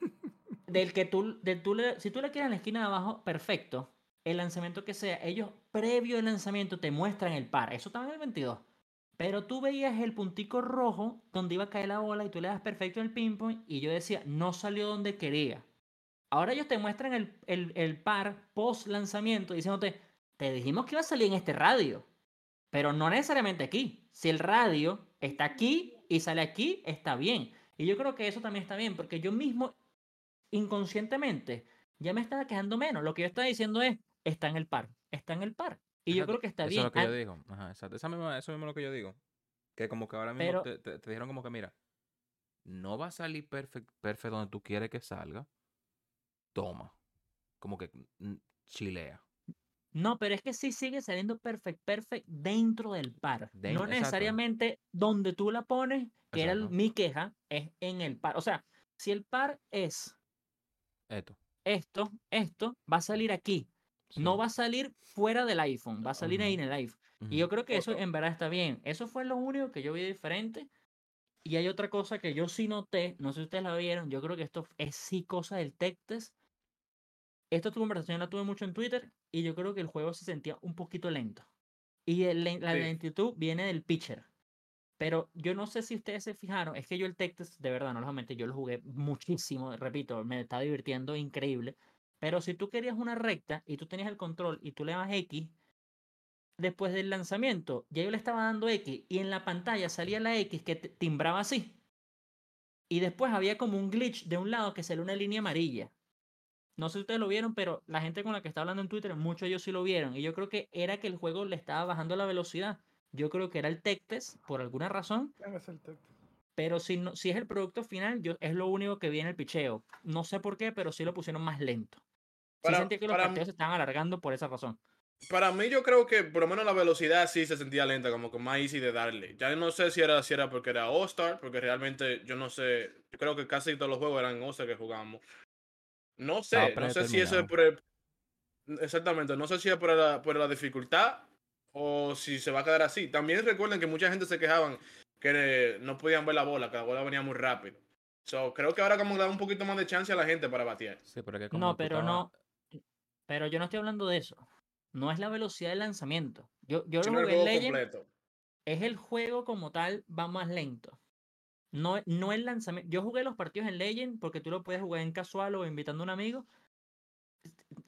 [SPEAKER 1] Del que tú, del tú le- si tú le quieres en la esquina de abajo, perfecto. El lanzamiento que sea, ellos previo al lanzamiento te muestran el par. Eso estaba en el 22. Pero tú veías el puntico rojo donde iba a caer la bola y tú le das perfecto en el ping-pong y yo decía, no salió donde quería. Ahora ellos te muestran el, el, el par post lanzamiento diciéndote, te dijimos que iba a salir en este radio, pero no necesariamente aquí. Si el radio está aquí y sale aquí, está bien. Y yo creo que eso también está bien, porque yo mismo, inconscientemente, ya me estaba quejando menos. Lo que yo estaba diciendo es, está en el par, está en el par. Y yo creo que está
[SPEAKER 2] Eso
[SPEAKER 1] bien.
[SPEAKER 2] es lo que yo digo. Ajá, exacto. Esa misma- eso mismo es lo que yo digo. Que como que ahora mismo
[SPEAKER 1] Pero-
[SPEAKER 2] te, te- te dijeron como que, mira, no va a salir perfecto perfecto donde tú quieres que salga. Toma. Como que mm, chilea.
[SPEAKER 1] No, pero es que sí sigue saliendo perfect, perfect dentro del par. No necesariamente donde tú la pones, que era mi queja, es en el par. O sea, si el par es
[SPEAKER 2] Esto.
[SPEAKER 1] esto, esto, va a salir aquí. No va a salir fuera del iPhone, va a salir ahí en el iPhone. Y yo creo que eso en verdad está bien. Eso fue lo único que yo vi diferente. Y hay otra cosa que yo sí noté, no sé si ustedes la vieron, yo creo que esto es sí cosa del tech test. Esta conversación la tuve mucho en Twitter y yo creo que el juego se sentía un poquito lento. Y el la
[SPEAKER 3] Sí.
[SPEAKER 1] lentitud viene del pitcher. Pero yo no sé si ustedes se fijaron, es que yo el tech test, de verdad, no lo voy a mentir, yo lo jugué muchísimo, repito, me está divirtiendo increíble. Pero si tú querías una recta y tú tenías el control y tú le das X, después del lanzamiento, ya yo le estaba dando X y en la pantalla salía la X que timbraba así. Y después había como un glitch de un lado que salió una línea amarilla. No sé si ustedes lo vieron, pero la gente con la que está hablando en Twitter, muchos de ellos sí lo vieron. Y yo creo que era que el juego le estaba bajando la velocidad. Yo creo que era el tech test, por alguna razón. Pero si, no, si es el producto final, yo, es lo único que vi en el picheo. No sé por qué, pero sí lo pusieron más lento. Sí
[SPEAKER 3] Para-
[SPEAKER 1] sentí que los partidos se estaban alargando por esa razón.
[SPEAKER 3] Para mí yo creo que por lo menos la velocidad sí se sentía lenta, como que más easy de darle. Ya no sé si era, si era porque era All-Star, porque realmente yo no sé, yo creo que casi todos los juegos eran All-Star que jugamos. No sé, no sé si eso es por el- Exactamente, no sé si es por la, por la dificultad o si se va a quedar así. También recuerden que mucha gente se quejaban que no podían ver la bola, que la bola venía muy rápido. So, creo que ahora como que da un poquito más de chance a la gente para batear.
[SPEAKER 2] Sí, pero que como
[SPEAKER 1] No, pero no. Pero yo no estoy hablando de eso. No es la velocidad del lanzamiento. Yo, yo
[SPEAKER 3] Si
[SPEAKER 1] lo
[SPEAKER 3] no
[SPEAKER 1] jugué
[SPEAKER 3] juego
[SPEAKER 1] Legend, es el juego como tal, va más lento. No, no el lanzamiento. Yo jugué los partidos en Legend porque tú lo puedes jugar en casual o invitando a un amigo.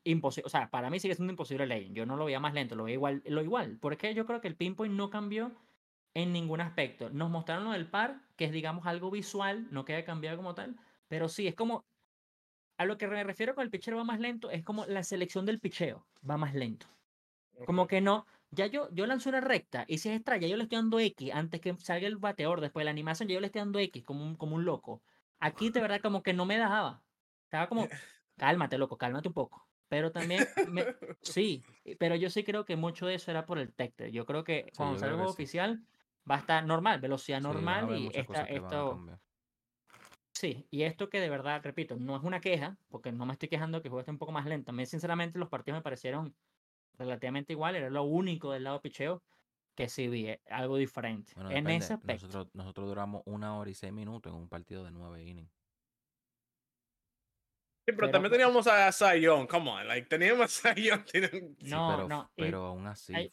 [SPEAKER 1] Imposible. O sea, para mí sigue siendo imposible Legend. Yo no lo veía más lento, lo veía igual. Lo igual. Porque yo creo que el pinpoint no cambió en ningún aspecto. Nos mostraron lo del par, que es, digamos, algo visual, no queda cambiado como tal. Pero sí, es como. A lo que me refiero con el picheo va más lento, es como la selección del picheo va más lento. Como que no, ya yo, yo lanzo una recta y si es extra, ya yo le estoy dando X antes que salga el bateador, después de la animación, ya yo le estoy dando X como un, como un loco. Aquí de verdad como que no me dejaba. Estaba como, cálmate, loco, cálmate un poco. Pero también, me- sí, pero yo sí creo que mucho de eso era por el Tecte. Yo creo que cuando
[SPEAKER 2] yo
[SPEAKER 1] salga
[SPEAKER 2] sí.
[SPEAKER 1] oficial va a estar normal, velocidad
[SPEAKER 2] Sí,
[SPEAKER 1] normal
[SPEAKER 2] haber
[SPEAKER 1] y esta, esto, sí, y esto que de verdad, repito, no es una queja, porque no me estoy quejando que el juego esté un poco más lento. A mí, sinceramente, los partidos me parecieron relativamente igual, era lo único del lado picheo que sí vi, eh, algo diferente.
[SPEAKER 2] Bueno,
[SPEAKER 1] en ese aspecto.
[SPEAKER 2] Nosotros, nosotros duramos una hora y seis minutos en un partido de nueve innings.
[SPEAKER 3] Sí, pero
[SPEAKER 1] Pero-
[SPEAKER 3] también teníamos a Zion, come on, like, teníamos a
[SPEAKER 2] Sí,
[SPEAKER 1] No,
[SPEAKER 2] pero,
[SPEAKER 1] no, y
[SPEAKER 2] pero aún así.
[SPEAKER 1] hay-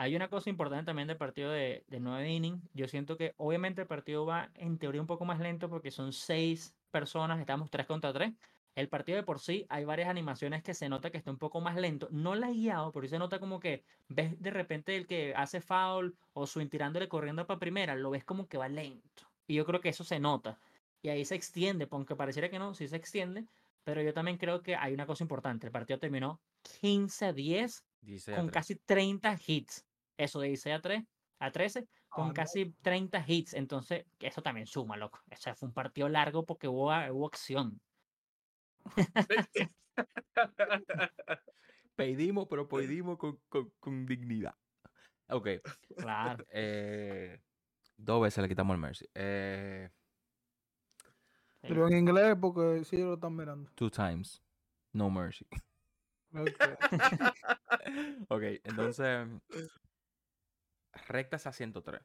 [SPEAKER 1] Hay una cosa importante también del partido de, de 9 innings. Yo siento que obviamente el partido va en teoría un poco más lento porque son seis personas, estamos 3 contra 3. El partido de por sí hay varias animaciones que se nota que está un poco más lento. No la he guiado, pero sí se nota como que ves de repente el que hace foul o swing tirándole corriendo para primera, lo ves como que va lento. Y yo creo que eso se nota. Y ahí se extiende, aunque pareciera que no, sí se extiende. Pero yo también creo que hay una cosa importante. El partido terminó 15 a 10
[SPEAKER 2] 16 a
[SPEAKER 1] con
[SPEAKER 2] 3.
[SPEAKER 1] casi 30 hits. Eso de 16 a 3 a 13 con
[SPEAKER 4] Ah, no.
[SPEAKER 1] casi 30 hits. Entonces, eso también suma, loco. O sea, fue un partido largo porque hubo, a- hubo acción.
[SPEAKER 2] Pedimos, pero pedimos con, con, con dignidad. Ok.
[SPEAKER 1] Claro.
[SPEAKER 2] Eh, dos veces le quitamos el Mercy. Eh.
[SPEAKER 4] Pero en inglés, porque sí lo están mirando.
[SPEAKER 2] two times. No Mercy.
[SPEAKER 4] Ok.
[SPEAKER 2] ok, entonces. Rectas a 103.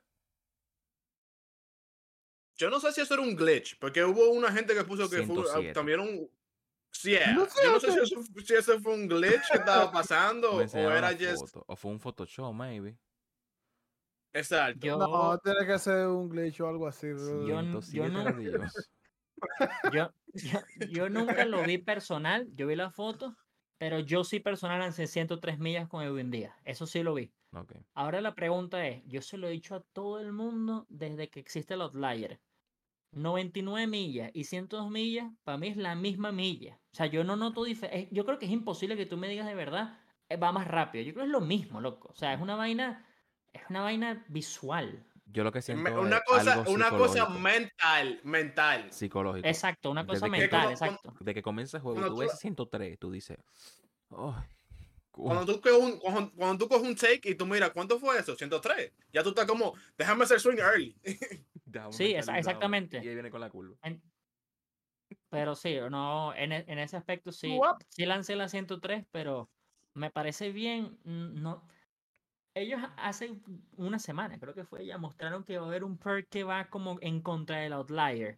[SPEAKER 3] Yo no sé si eso era un glitch, porque hubo una gente que puso que fue ah,
[SPEAKER 2] 107.
[SPEAKER 3] también un. Sí, yeah.
[SPEAKER 4] No
[SPEAKER 3] Yo no sé si eso, si eso fue un glitch que estaba pasando o era just.
[SPEAKER 2] O fue un Photoshop, maybe.
[SPEAKER 3] Exacto.
[SPEAKER 1] Yo,
[SPEAKER 4] No, tiene que ser un glitch o algo así. bro.
[SPEAKER 1] Yo yo
[SPEAKER 2] 107
[SPEAKER 1] no-
[SPEAKER 2] ladrillos.
[SPEAKER 1] yo, yo, yo nunca lo vi personal. Yo vi la foto, pero yo sí personal lancé 103 millas con Edwin Díaz. Eso sí lo vi. Ahora la pregunta es, yo se lo he dicho a todo el mundo desde que existe el outlier. 99 millas y 102 millas, para mí es la misma milla. O sea, yo no noto diferencia. Yo creo que es imposible que tú me digas de verdad, eh, va más rápido. Yo creo que es lo mismo, loco. O sea, es una vaina, es una vaina visual.
[SPEAKER 2] Yo lo que siento
[SPEAKER 3] Me-
[SPEAKER 2] es
[SPEAKER 3] una cosa,
[SPEAKER 2] algo
[SPEAKER 3] una cosa mental, mental.
[SPEAKER 2] psicológico.
[SPEAKER 1] Exacto, una cosa
[SPEAKER 2] Desde que-
[SPEAKER 1] mental,
[SPEAKER 3] como-
[SPEAKER 1] exacto.
[SPEAKER 2] De que comienza el juego,
[SPEAKER 3] Cuando
[SPEAKER 2] tú ves 103, tú dices. "Ay, cu-
[SPEAKER 3] Cuando tú, coges un, cuando, cuando tú coges un take y tú miras, ¿cuánto fue eso? 103. Ya tú estás como, déjame hacer swing early.
[SPEAKER 1] Sí, esa-
[SPEAKER 2] mentalizado".
[SPEAKER 1] exactamente.
[SPEAKER 2] Y ahí viene con la curva.
[SPEAKER 1] En- Pero sí, no, en, e- en ese aspecto sí, sí lancé la 103, pero me parece bien, mm, no. Ellos hace una semana, creo que fue ya, mostraron que va a haber un perk que va como en contra del outlier.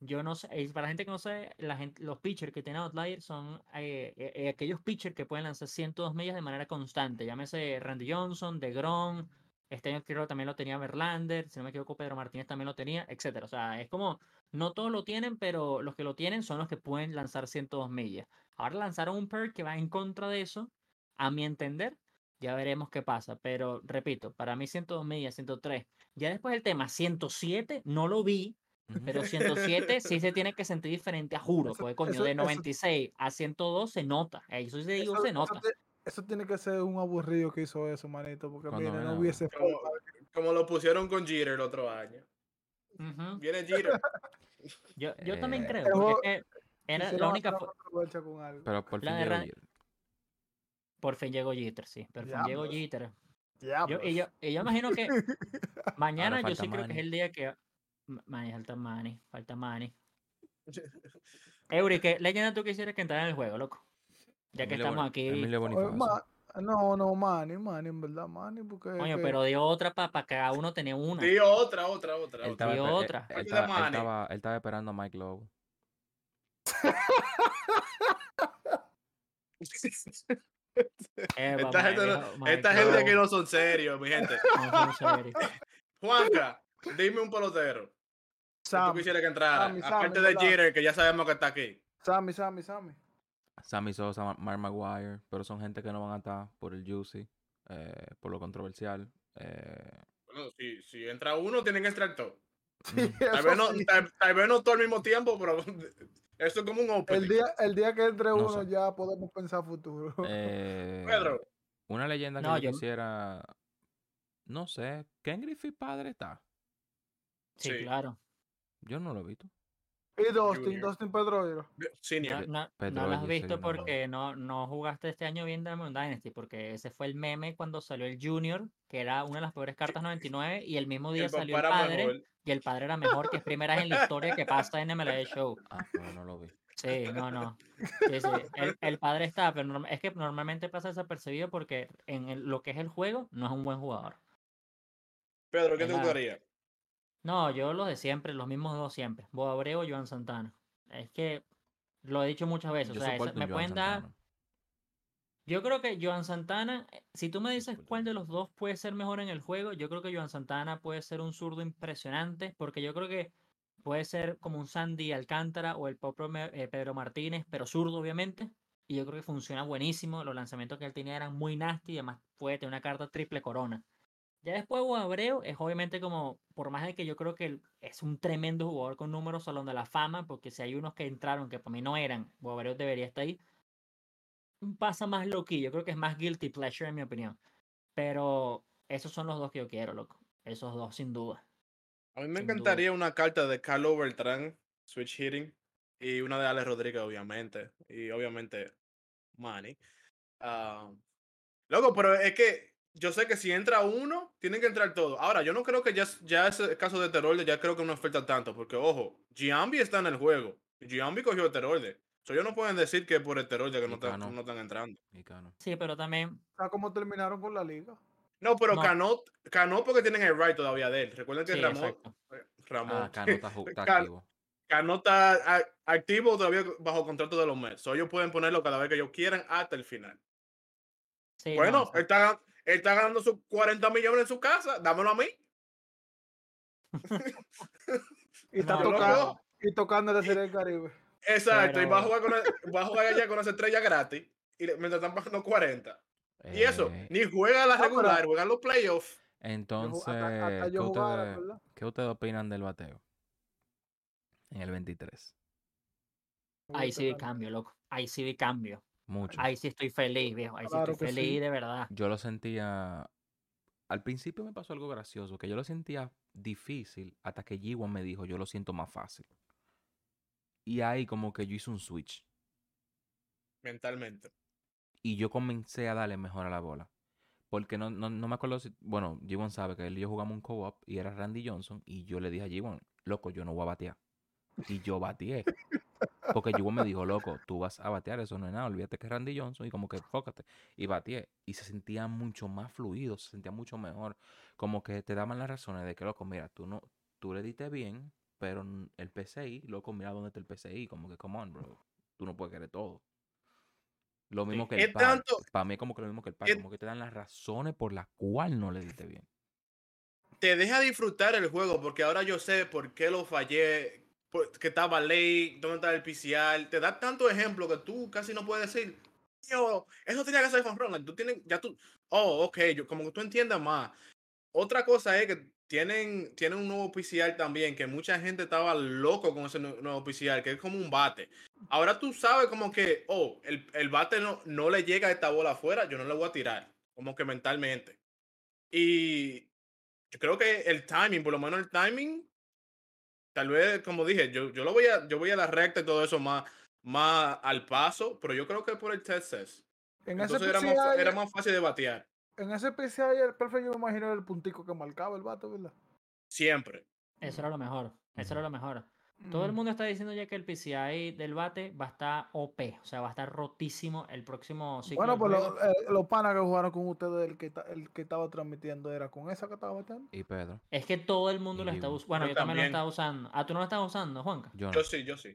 [SPEAKER 1] Yo no sé, para la gente que no sabe, la gente, los pitchers que tienen outlier son eh, eh, eh, aquellos pitchers que pueden lanzar 102 millas de manera constante. Llámese Randy Johnson, DeGrom, este año creo también lo tenía Verlander, si no me equivoco Pedro Martínez también lo tenía, etcétera. O sea, es como, no todos lo tienen, pero los que lo tienen son los que pueden lanzar 102 millas. Ahora lanzaron un perk que va en contra de eso, a mi entender, ya veremos qué pasa. Pero repito, para mí 102 millas, 103. Ya después el tema 107, no lo vi, pero 107 sí se tiene que sentir diferente, a juro.
[SPEAKER 4] Eso-
[SPEAKER 1] Porque coño,
[SPEAKER 4] eso-
[SPEAKER 1] de
[SPEAKER 4] eso-
[SPEAKER 1] 96 a 102 se nota. Eso sí digo,
[SPEAKER 4] Eso,
[SPEAKER 1] se
[SPEAKER 4] eso
[SPEAKER 1] nota.
[SPEAKER 4] ti- eso tiene que ser un aburrido que hizo eso, manito. Porque
[SPEAKER 2] Cuando
[SPEAKER 4] mira, no hubiese
[SPEAKER 3] Como, como lo pusieron con Jeter el otro año. Viene Jeter.
[SPEAKER 1] Yo, yo también
[SPEAKER 2] Eh,
[SPEAKER 1] creo, porque era la única.
[SPEAKER 2] Pero por fin llegó Jeter.
[SPEAKER 1] Por fin llegó Jeter, sí. Por fin llegó. Jeter. Yo, y, yo, y yo imagino que mañana yo sí creo que es el día que. Ma- Manny, falta Manny, falta Manny. Eury, ¿qué leyenda tú quisieras que entrara en el juego, loco? Ya que estamos aquí.
[SPEAKER 4] No, no, Manny, Manny, en verdad, Manny, porque.
[SPEAKER 1] Coño,
[SPEAKER 4] que-
[SPEAKER 1] pero dio otra para pa cada uno tenía una.
[SPEAKER 3] Sí, otra, otra, otra.
[SPEAKER 2] Él
[SPEAKER 3] otra.
[SPEAKER 2] estaba, él-
[SPEAKER 1] otra.
[SPEAKER 2] él estaba- él estaba- él estaba esperando a Mike Lowe.
[SPEAKER 1] Eva,
[SPEAKER 3] esta gente, no- esta gente aquí no son serios, mi gente.
[SPEAKER 1] no son serios.
[SPEAKER 3] Juanca, dime un pelotero. Que tú quisieras que entrara.
[SPEAKER 4] Sammy, Sammy,
[SPEAKER 3] Aparte de. Jeter, que ya sabemos que está aquí.
[SPEAKER 4] Sammy, Sammy, Sammy.
[SPEAKER 2] Sammy Sosa, Ma- Mark Maguire, pero son gente que no van a estar por el juicy, eh, por lo controversial. eh,
[SPEAKER 3] Bueno, si, si entra uno, tienen que entrar todos.
[SPEAKER 4] Sí,
[SPEAKER 2] mm,
[SPEAKER 3] Tal vez, no,
[SPEAKER 4] sí.
[SPEAKER 3] tal, tal vez no todo al mismo tiempo, pero esto es como un opening.
[SPEAKER 4] El día, el día que entre
[SPEAKER 2] No
[SPEAKER 4] uno
[SPEAKER 2] sé.
[SPEAKER 4] ya podemos pensar futuro.
[SPEAKER 2] eh,
[SPEAKER 3] Pedro,
[SPEAKER 2] Una leyenda que
[SPEAKER 1] No,
[SPEAKER 2] yo
[SPEAKER 1] yo-
[SPEAKER 2] quisiera. No sé. ¿Ken Griffith padre está?
[SPEAKER 1] Sí,
[SPEAKER 3] Sí.
[SPEAKER 1] claro.
[SPEAKER 2] Yo no lo he visto.
[SPEAKER 4] Y Dustin,
[SPEAKER 3] Junior.
[SPEAKER 4] Dustin Pedroiro.
[SPEAKER 1] No,
[SPEAKER 3] Senior.
[SPEAKER 1] no, no
[SPEAKER 2] Pedro
[SPEAKER 1] lo has visto porque no, no jugaste este año bien Diamond Dynasty, porque ese fue el meme cuando salió el Junior, que era una de las peores cartas 99, y el mismo día
[SPEAKER 3] El
[SPEAKER 1] salió el padre,
[SPEAKER 3] mejor.
[SPEAKER 1] y el padre era mejor, que es primera vez en la historia que pasa en MLB Show.
[SPEAKER 2] Ah, pero no lo vi.
[SPEAKER 1] Sí, no, no. Sí, sí. El, el padre está, pero es que normalmente pasa desapercibido porque en el- lo que es el juego no es un buen jugador.
[SPEAKER 3] Pedro, ¿qué
[SPEAKER 1] Es
[SPEAKER 3] te
[SPEAKER 1] la-
[SPEAKER 3] gustaría?
[SPEAKER 1] No, yo los de siempre, los mismos dos siempre. Bob Abreu o Joan Santana. Es que lo he dicho muchas veces.
[SPEAKER 2] Yo
[SPEAKER 1] o sea, esa- me
[SPEAKER 2] Joan
[SPEAKER 1] pueden dar. Yo creo que Joan Santana, eh, si tú me dices cuál de los dos puede ser mejor en el juego, yo creo que Joan Santana puede ser un zurdo impresionante, porque yo creo que puede ser como un Sandy Alcántara o el propio eh, Pedro Martínez, pero zurdo obviamente, y yo creo que funciona buenísimo, los lanzamientos que él tenía eran muy nasty, y además puede tener una carta triple corona. Ya después Abreu es obviamente como, por más de que yo creo que es un tremendo jugador con números Salón de la Fama, porque si hay unos que entraron que para mí no eran, Abreu debería estar ahí, pasa más loquillo, creo que es más guilty pleasure en mi opinión. Pero esos son los dos que yo quiero, loco. Esos dos, sin duda.
[SPEAKER 3] A mí me
[SPEAKER 1] Sin duda.
[SPEAKER 3] encantaría una carta de Carlos Beltrán, Switch Hitting, y una de Alex Rodríguez, obviamente. Y obviamente, Manny. Ah, loco, pero es que yo sé que si entra uno, tienen que entrar todos. Ahora, yo no creo que ya, ya ese caso de Terrorde, ya creo que no afecta tanto, porque ojo, Giambi está en el juego. Giambi cogió Terrorde. So, ellos no pueden decir que por el Terrorde que no, están-
[SPEAKER 2] Cano.
[SPEAKER 3] no están entrando.
[SPEAKER 2] Y Cano.
[SPEAKER 1] Sí, pero también,
[SPEAKER 4] ¿Sabes cómo terminaron con la liga?
[SPEAKER 3] No, pero
[SPEAKER 1] No.
[SPEAKER 3] Cano, Cano porque tienen el right todavía de él. Recuerden que
[SPEAKER 1] sí,
[SPEAKER 3] Ramón,
[SPEAKER 1] exacto.
[SPEAKER 3] Ramón,
[SPEAKER 2] Ah, Cano está, está activo.
[SPEAKER 3] Cano está a- activo todavía bajo contrato de los Mets. So, ellos pueden ponerlo cada vez que ellos quieran hasta el final.
[SPEAKER 1] Sí, no,
[SPEAKER 3] bueno,
[SPEAKER 1] exacto.
[SPEAKER 3] él, está, él está ganando sus 40 millones en su casa. Dámelo a mí.
[SPEAKER 4] Y está
[SPEAKER 1] No,
[SPEAKER 4] tocando, y tocando la Serie del Caribe.
[SPEAKER 3] Exacto. Y va a
[SPEAKER 1] Pero-
[SPEAKER 3] jugar, con el- va a jugar allá con esa estrella gratis. Y le- mientras están pagando 40. Y eso,
[SPEAKER 2] Eh,
[SPEAKER 3] ni juega la
[SPEAKER 4] pero-
[SPEAKER 3] regular, juegan los playoffs.
[SPEAKER 4] Yo
[SPEAKER 2] Entonces,
[SPEAKER 4] ju- hasta, hasta
[SPEAKER 2] ¿qué, ustedes, qué ustedes opinan del bateo? En el 23.
[SPEAKER 1] Ahí sí vi cambio, loco. Ahí sí vi cambio.
[SPEAKER 2] Mucho.
[SPEAKER 1] Ahí sí estoy feliz, viejo. Ahí sí estoy
[SPEAKER 4] sí.
[SPEAKER 1] feliz de verdad.
[SPEAKER 2] Yo lo sentía. Al principio me pasó algo gracioso, que yo lo sentía difícil hasta que G1 me dijo, yo lo siento más fácil. Y ahí como que yo hice un switch.
[SPEAKER 3] Mentalmente.
[SPEAKER 2] Y yo comencé a darle mejor a la bola. Porque no, no, no me acuerdo si... Bueno, G1 sabe que él y yo jugamos un co-op y era Randy Johnson. Y yo le dije a G1, loco, yo no voy a batear. Y yo bateé. Porque G1 me dijo, loco, tú vas a batear, eso no es nada. Olvídate que es Randy Johnson y como que fócate. Y bateé. Y se sentía mucho más fluido, se sentía mucho mejor. Como que te daban las razones de que, loco, mira, tú no... Tú le diste bien, pero el PCI, loco, mira dónde está el PCI. Como que, come on, bro. Tú no puedes querer todo. Lo mismo que el par.
[SPEAKER 3] tanto-
[SPEAKER 2] Para mí es como que lo mismo que el par.
[SPEAKER 3] es-
[SPEAKER 2] Como que te dan las razones por las cuales no le diste bien.
[SPEAKER 3] te deja disfrutar el juego porque ahora yo sé por qué lo fallé, que estaba late, dónde está el PCR. Te da tanto ejemplo que tú casi no puedes decir, yo, eso tenía que ser run. like, tú tienes, ya tú, oh, ok, yo, como que tú entiendas más. Otra cosa es que tienen, tienen un nuevo PCR también, que mucha gente estaba loco con ese nu- nuevo PCR, que es como un bate. Ahora tú sabes como que, oh, el, el bate no, no le llega a esta bola afuera, yo no le voy a tirar, como que mentalmente. Y yo creo que el timing, por lo menos el timing, tal vez, como dije, yo, yo lo voy a, yo voy a la recta y todo eso más, más al paso, pero yo creo que por el test test.
[SPEAKER 4] En ese
[SPEAKER 3] Entonces era más, era más fácil de batear.
[SPEAKER 4] en ese PCI, el perfecto, yo me imagino el puntico que marcaba el vato, ¿verdad?
[SPEAKER 3] Siempre.
[SPEAKER 1] Eso era lo mejor. Eso era lo mejor. Todo el
[SPEAKER 4] Mm.
[SPEAKER 1] mundo está diciendo ya que el PCI del bate va a estar OP, o sea, va a estar rotísimo el próximo ciclo.
[SPEAKER 4] Bueno, pues
[SPEAKER 1] juego.
[SPEAKER 4] lo- eh, los panas que jugaron con ustedes, el que, el que estaba transmitiendo era con esa que estaba bateando.
[SPEAKER 2] Y Pedro,
[SPEAKER 1] Es que todo el mundo lo
[SPEAKER 2] Y
[SPEAKER 1] está
[SPEAKER 2] Diego.
[SPEAKER 1] usando. Bueno,
[SPEAKER 3] Yo
[SPEAKER 1] yo, también lo estaba usando. Ah, tú no lo estás usando, Juanca.
[SPEAKER 2] yo no.
[SPEAKER 3] Yo sí, yo sí.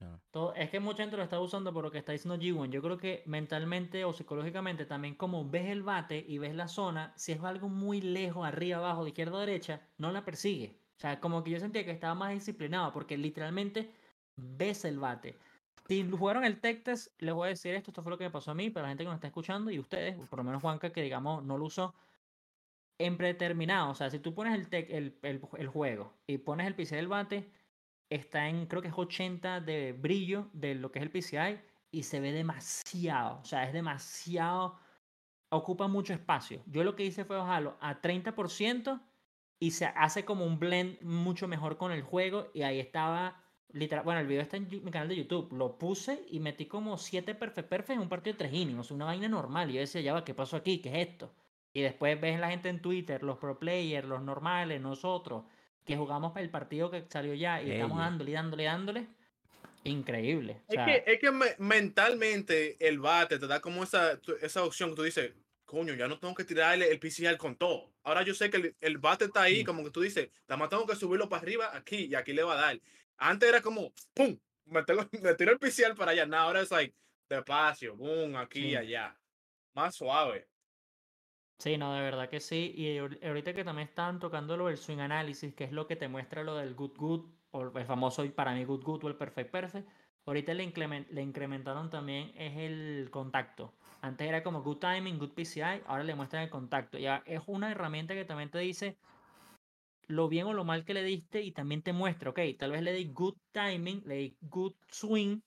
[SPEAKER 2] yo no.
[SPEAKER 1] Todo, es que mucha gente lo está usando por lo que está diciendo G1. Yo creo que mentalmente o psicológicamente también como ves el bate y ves la zona, si es algo muy lejos, arriba, abajo, de izquierda a derecha, no la persigue. O sea, como que yo sentía que estaba más disciplinado porque literalmente ves el bate. Si jugaron el tech test, les voy a decir esto, esto fue lo que me pasó a mí, para la gente que nos está escuchando y ustedes, por lo menos Juanca, que digamos no lo usó, en predeterminado, o sea, si tú pones el, tech- el, el, el juego y pones el PCI del bate, está en, creo que es 80 de brillo de lo que es el PCI y se ve demasiado, o sea, es demasiado, ocupa mucho espacio. Yo lo que hice fue bajarlo a 30% y se hace como un blend mucho mejor con el juego y ahí estaba literal, bueno, el video está en mi canal de YouTube. Lo puse y metí como siete perfect perfect en un partido de tres innings. O sea, una vaina normal. Y yo decía, ya va, ¿qué pasó aquí? ¿Qué es esto? Y después ves la gente en Twitter, los pro players, los normales, nosotros, que jugamos el partido que salió ya y estamos dándole, y dándole, y dándole. Increíble. O
[SPEAKER 3] Es
[SPEAKER 1] sea,
[SPEAKER 3] que, es que me- mentalmente el bate te da como esa, esa opción que tú dices, coño, ya no tengo que tirarle el PCL con todo. Ahora yo sé que el, el bate está ahí, como que tú dices, nada más tengo que subirlo para arriba aquí y aquí le va a dar. Antes era como, ¡pum! Me, tengo- me tiro el PCL para allá. No, ahora es like, despacio, boom, aquí y
[SPEAKER 1] Sí.
[SPEAKER 3] allá. Más suave.
[SPEAKER 1] Sí, no, de verdad que sí. Y ahor- ahorita que también están tocando lo del swing analysis, que es lo que te muestra lo del good good, o el famoso para mí good good o el perfect perfect, ahorita le, le incrementaron también es el contacto. Antes era como good timing, good PCI, ahora le muestran el contacto. Ya es una herramienta que también te dice lo bien o lo mal que le diste y también te muestra, ok, tal vez le di good timing, le di good swing,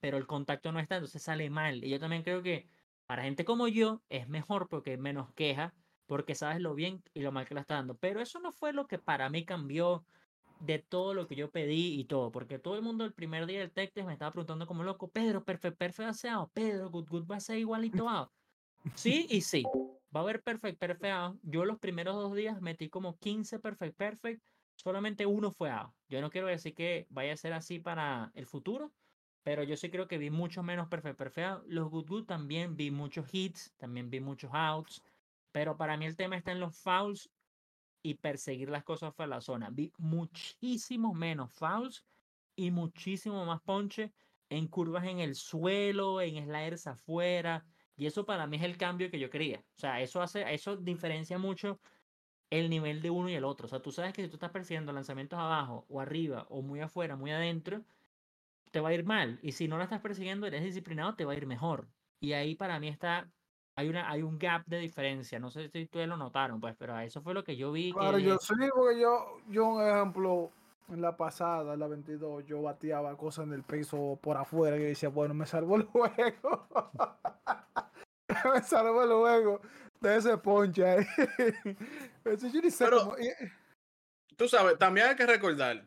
[SPEAKER 1] pero el contacto no está, entonces sale mal. Y yo también creo que para gente como yo es mejor porque menos queja, porque sabes lo bien y lo mal que lo está dando. Pero eso no fue lo que para mí cambió de todo lo que yo pedí y todo, porque todo el mundo el primer día del tech test me estaba preguntando como loco, Pedro, perfect perfect Pedro, good good va a ser igualito a. Sí y sí. Va a haber perfect perfect out. Yo los primeros dos días metí como 15 perfect perfect, solamente uno fue out. Yo no quiero decir que vaya a ser así para el futuro, pero yo sí creo que vi mucho menos perfect perfect out. Los good good también vi muchos hits, también vi muchos outs, pero para mí el tema está en los fouls y perseguir las cosas de la zona. Vi muchísimos menos fouls y muchísimo más ponche en curvas en el suelo, en sliders afuera. Y eso para mí es el cambio que yo quería. O sea, eso hace, eso diferencia mucho el nivel de uno y el otro. O sea, tú sabes que si tú estás persiguiendo lanzamientos abajo o arriba o muy afuera, muy adentro, te va a ir mal. Y si no la estás persiguiendo, eres disciplinado, te va a ir mejor. Y ahí para mí está, hay, una, hay un gap de diferencia. No sé si ustedes lo notaron, pues, pero eso fue lo que yo vi.
[SPEAKER 4] Claro, yo sí, porque yo, yo un ejemplo, en la pasada, en la 22, yo bateaba cosas en el piso por afuera y yo decía, bueno, me salvó el juego. me salvó el juego de ese ponche ahí. Eso yo ni sé
[SPEAKER 3] Pero-
[SPEAKER 4] cómo- y-
[SPEAKER 3] Tú sabes, también hay que recordar,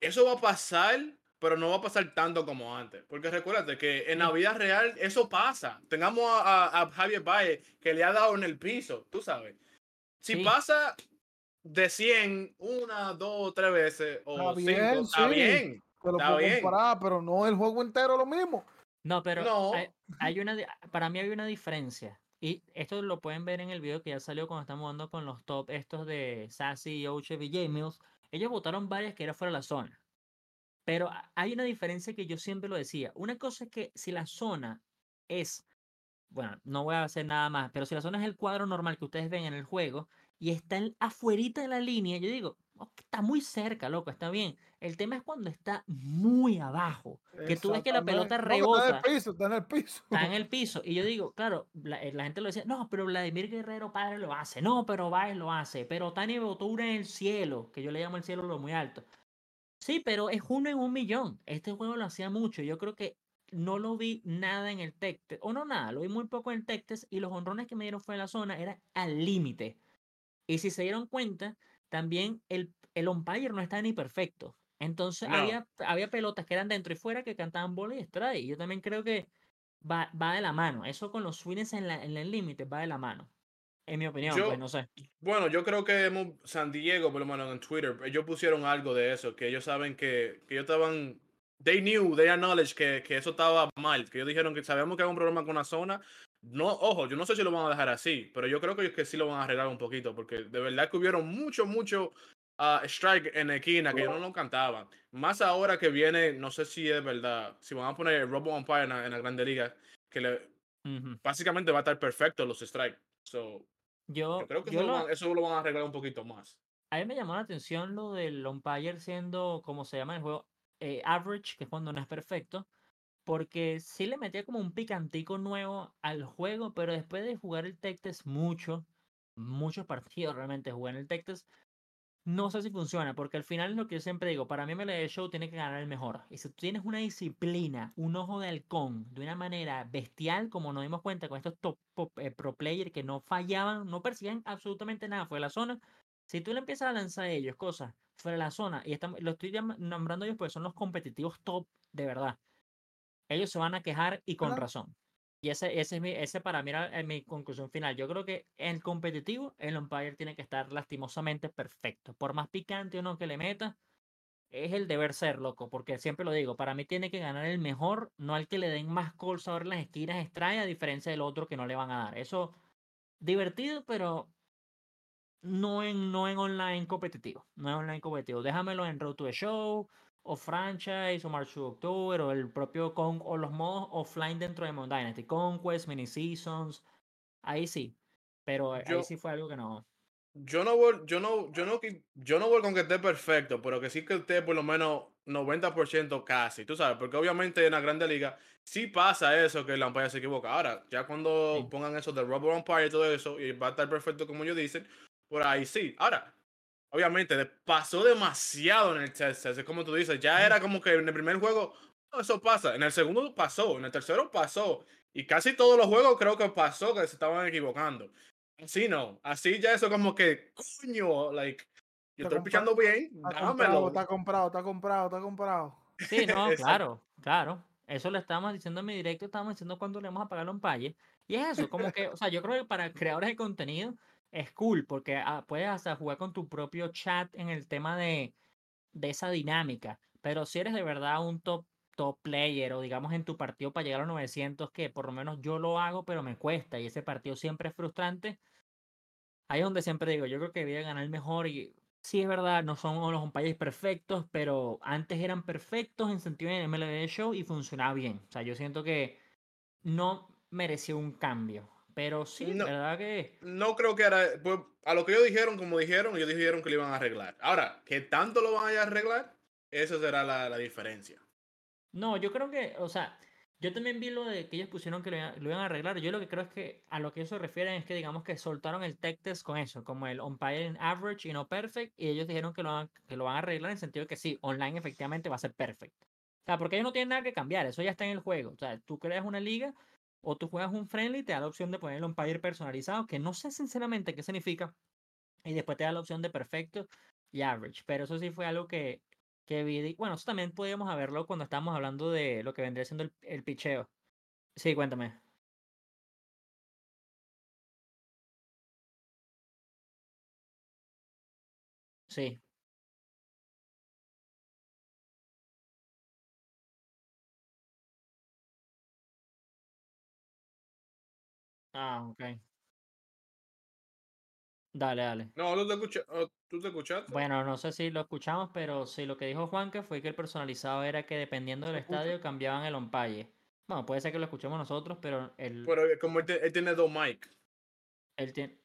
[SPEAKER 3] eso va a pasar, pero no va a pasar tanto como antes. Porque recuérdate que en la vida real eso pasa. Tengamos a, a- a Javier Baez que le ha dado en el piso, tú sabes. Si
[SPEAKER 1] Sí.
[SPEAKER 3] pasa de 100, una, dos, tres veces o
[SPEAKER 4] Está
[SPEAKER 3] cinco,
[SPEAKER 4] bien,
[SPEAKER 3] está
[SPEAKER 4] sí.
[SPEAKER 3] bien.
[SPEAKER 4] Te lo
[SPEAKER 3] Está
[SPEAKER 4] puedo
[SPEAKER 3] bien.
[SPEAKER 4] comparar, pero no el juego entero lo mismo.
[SPEAKER 1] No, pero
[SPEAKER 3] No.
[SPEAKER 1] hay, hay una, para mí hay una diferencia. Y esto lo pueden ver en el video que ya salió cuando estamos jugando con los top estos de Sassy, Oche y J Mills. Ellos votaron varias que era fuera de la zona. Pero hay una diferencia que yo siempre lo decía. Una cosa es que si la zona es, bueno, no voy a hacer nada más, pero si la zona es el cuadro normal que ustedes ven en el juego y está en- afuerita de la línea, yo digo, "Ok, está muy cerca, loco, está bien. El tema es cuando está muy abajo, que tú ves que la pelota.
[SPEAKER 4] No, que Está en
[SPEAKER 1] rebota
[SPEAKER 4] el piso, está en el piso.
[SPEAKER 1] está en el piso. Y yo digo, claro, la, eh, la gente lo decía, no, pero Vladimir Guerrero padre lo hace, no, pero Baez lo hace, pero Tani botó una en el cielo, que yo le llamo el cielo lo muy alto. Sí, pero es uno en un millón. Este juego lo hacía mucho. Yo creo que no lo vi nada en el tech test, o no nada, lo vi muy poco en el tech test, y los honrones que me dieron fue en la zona, era al límite. Y si se dieron cuenta, también el, el umpire no está ni perfecto. Entonces
[SPEAKER 3] No.
[SPEAKER 1] había, había pelotas que eran dentro y fuera que cantaban bola y strike. Yo también creo que va, va de la mano. Eso con los swings en, la, en el límite va de la mano. En mi opinión,
[SPEAKER 3] Yo-
[SPEAKER 1] pues no sé.
[SPEAKER 3] Bueno, yo creo que hemos- San Diego, por lo menos en Twitter, ellos pusieron algo de eso, que ellos saben que, que ellos estaban, they knew, they acknowledged que, que eso estaba mal, que ellos dijeron que sabemos que hay un problema con la zona. No, ojo, yo no sé si lo van a dejar así, pero yo creo que que sí lo van a arreglar un poquito, porque de verdad que hubieron mucho, mucho ah, strike en esquina que ellos no lo cantaban. Más ahora que viene, no sé si es verdad, si van a poner el Robo Umpire en la, en la Grande Liga, que le, básicamente va a estar perfecto los strikes. So,
[SPEAKER 1] Yo,
[SPEAKER 3] yo creo que
[SPEAKER 1] yo
[SPEAKER 3] eso, lo van, eso lo van a arreglar un poquito más.
[SPEAKER 1] a mí me llamó la atención lo del umpire siendo, como se llama en el juego, eh, average, que es cuando no es perfecto, porque sí le metía como un picantico nuevo al juego, pero después de jugar el tech test mucho, muchos partidos realmente jugué en el tech test, no sé si funciona, porque al final es lo que yo siempre digo, para mí MLB Show tiene que ganar el mejor. Y si tú tienes una disciplina, un ojo de halcón, de una manera bestial, como nos dimos cuenta con estos top eh, pro players que no fallaban, no perseguían absolutamente nada, fue la zona. Si tú le empiezas a lanzar a ellos cosas fuera de la zona. Y estamos, lo estoy nombrando ellos porque son los competitivos top de verdad. Ellos se van a quejar y con razón. Y ese, ese, es mi, ese para mí era eh, mi conclusión final. Yo creo que en competitivo el umpire tiene que estar lastimosamente perfecto. Por más picante o no que le meta, es el deber ser, loco. Porque siempre lo digo, para mí tiene que ganar el mejor, no al que le den más calls ahora en las esquinas extrae, a diferencia del otro que no le van a dar. Eso, divertido, pero no en, no en online competitivo. No en online competitivo. Déjamelo en Road to the Show, o Franchise, o March to October, o el propio con, o los modos offline dentro de Moon Dynasty. Conquest, Mini Seasons. Ahí sí. Pero
[SPEAKER 3] Yo-
[SPEAKER 1] ahí sí fue algo que no.
[SPEAKER 3] Yo no voy, yo no, yo no, yo no voy con que esté perfecto, pero que sí que esté por lo menos 90% casi, tú sabes, porque obviamente en la grande liga sí pasa eso que el umpire se equivoca. Ahora, ya cuando
[SPEAKER 1] Sí.
[SPEAKER 3] pongan eso del rubber umpire y todo eso, y va a estar perfecto como ellos dicen, por ahí sí. Ahora, obviamente pasó demasiado en el test, test, es como tú dices, ya era como que en el primer juego "Oh, eso pasa, en el segundo pasó, en el tercero pasó, y casi todos los juegos creo que pasó que se estaban equivocando. Así no, así ya eso como que, coño, like, yo estoy pichando bien,
[SPEAKER 4] Está comprado,
[SPEAKER 3] dámelo.
[SPEAKER 4] está comprado, está comprado, está comprado.
[SPEAKER 1] Sí, no, claro, claro. Eso le estábamos diciendo en mi directo, estábamos diciendo cuándo le vamos a pagar a un paye. Y es eso, como que, o sea, yo creo que para creadores de contenido es cool, porque ah, puedes hasta jugar con tu propio chat en el tema de, de esa dinámica. Pero si eres de verdad un top, top player, o digamos en tu partido para llegar a los 900, que por lo menos yo lo hago, pero me cuesta, y ese partido siempre es frustrante. Ahí es donde siempre digo, yo creo que debía ganar mejor y sí es verdad, no son los umpires perfectos, pero antes eran perfectos en sentido de MLB Show y funcionaba bien. O sea, yo siento que no mereció un cambio. Pero sí,
[SPEAKER 3] No.
[SPEAKER 1] verdad que
[SPEAKER 3] No creo que era, pues, a lo que ellos dijeron, como dijeron, ellos dijeron que lo iban a arreglar. Ahora, que tanto lo van a arreglar, esa será la, la diferencia.
[SPEAKER 1] No, yo creo que, o sea, yo también vi lo de que ellos pusieron que lo iban, lo iban a arreglar. Yo lo que creo es que a lo que ellos se refieren es que digamos que soltaron el tech test con eso, como el in average y no perfect, y ellos dijeron que lo, van, que lo van a arreglar en el sentido de que sí, online efectivamente va a ser perfect. O sea, porque ellos no tienen nada que cambiar, eso ya está en el juego. O sea, tú creas una liga o tú juegas un friendly, te da la opción de poner el umpire personalizado, que no sé sinceramente qué significa, y después te da la opción de perfecto y average. Pero eso sí fue algo que, que vi. Bueno, eso también podíamos haberlo cuando estábamos hablando de lo que vendría siendo el, el picheo. Sí, cuéntame. Sí. Ah, ok. Dale, dale.
[SPEAKER 3] No, ¿tú te, escucha- oh, ¿tú te escuchaste?
[SPEAKER 1] Bueno, no sé si lo escuchamos, pero sí, lo que dijo Juanca fue que el personalizado era que dependiendo del estadio cambiaban el umpire. Bueno, puede ser que lo escuchemos nosotros, pero el,
[SPEAKER 3] Pero eh, como él, te- él tiene dos mic.
[SPEAKER 1] el tie-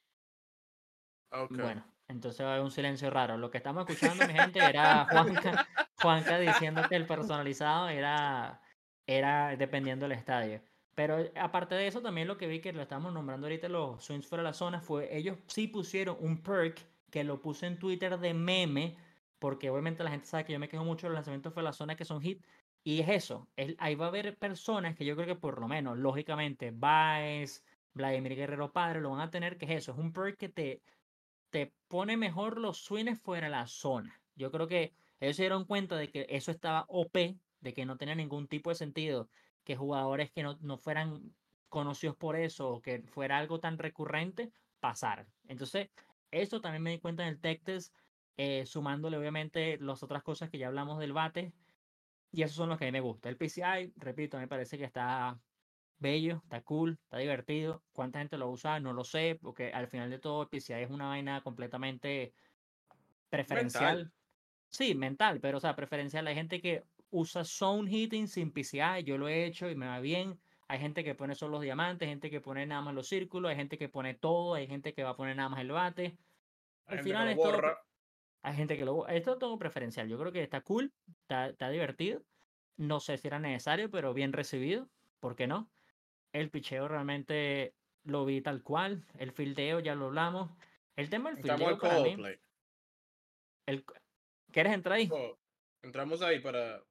[SPEAKER 3] Okay.
[SPEAKER 1] Bueno, entonces hay un silencio raro. Lo que estamos escuchando, mi gente, era Juanca, Juanca diciendo que el personalizado era, era dependiendo del estadio. Pero eh, aparte de eso, también lo que vi que lo estamos nombrando ahorita los swings fuera de la zona fue, ellos sí pusieron un perk que lo puse en Twitter de meme, porque obviamente la gente sabe que yo me quejo mucho de los lanzamientos fuera de la zona que son hit. Y es eso, es- ahí va a haber personas que yo creo que por lo menos, lógicamente, Baez, Vladimir Guerrero Padre, lo van a tener, que es eso, es un perk que te, te pone mejor los swings fuera de la zona. Yo creo que ellos se dieron cuenta de que eso estaba OP, de que no tenía ningún tipo de sentido, que jugadores que no, no fueran conocidos por eso o que fuera algo tan recurrente, pasaran. Entonces, eso también me di cuenta en el tech test, eh, sumándole obviamente las otras cosas que ya hablamos del bate, y esos son los que a mí me gusta. El PCI, repito, me parece que está bello, está cool, está divertido. ¿Cuánta gente lo usa? No lo sé, porque al final de todo el PCI es una vaina completamente preferencial. Sí, mental, pero o sea, preferencial. Hay gente que usa zone hitting sin PCI, yo lo he hecho y me va bien. Hay gente que pone solo los diamantes, gente que pone nada más los círculos, hay gente que pone todo, hay gente que va a poner nada más el bate. Al final es todo, hay gente que lo... Esto es todo preferencial. Yo creo que está cool, está, está divertido. No sé si era necesario, pero bien recibido. ¿Por qué no? El picheo realmente lo vi tal cual. El fildeo ya lo hablamos. El tema del
[SPEAKER 3] Entramos
[SPEAKER 1] fildeo para
[SPEAKER 3] co
[SPEAKER 1] mí...
[SPEAKER 3] play.
[SPEAKER 1] El... ¿Quieres entrar ahí?
[SPEAKER 3] Co- Entramos ahí para.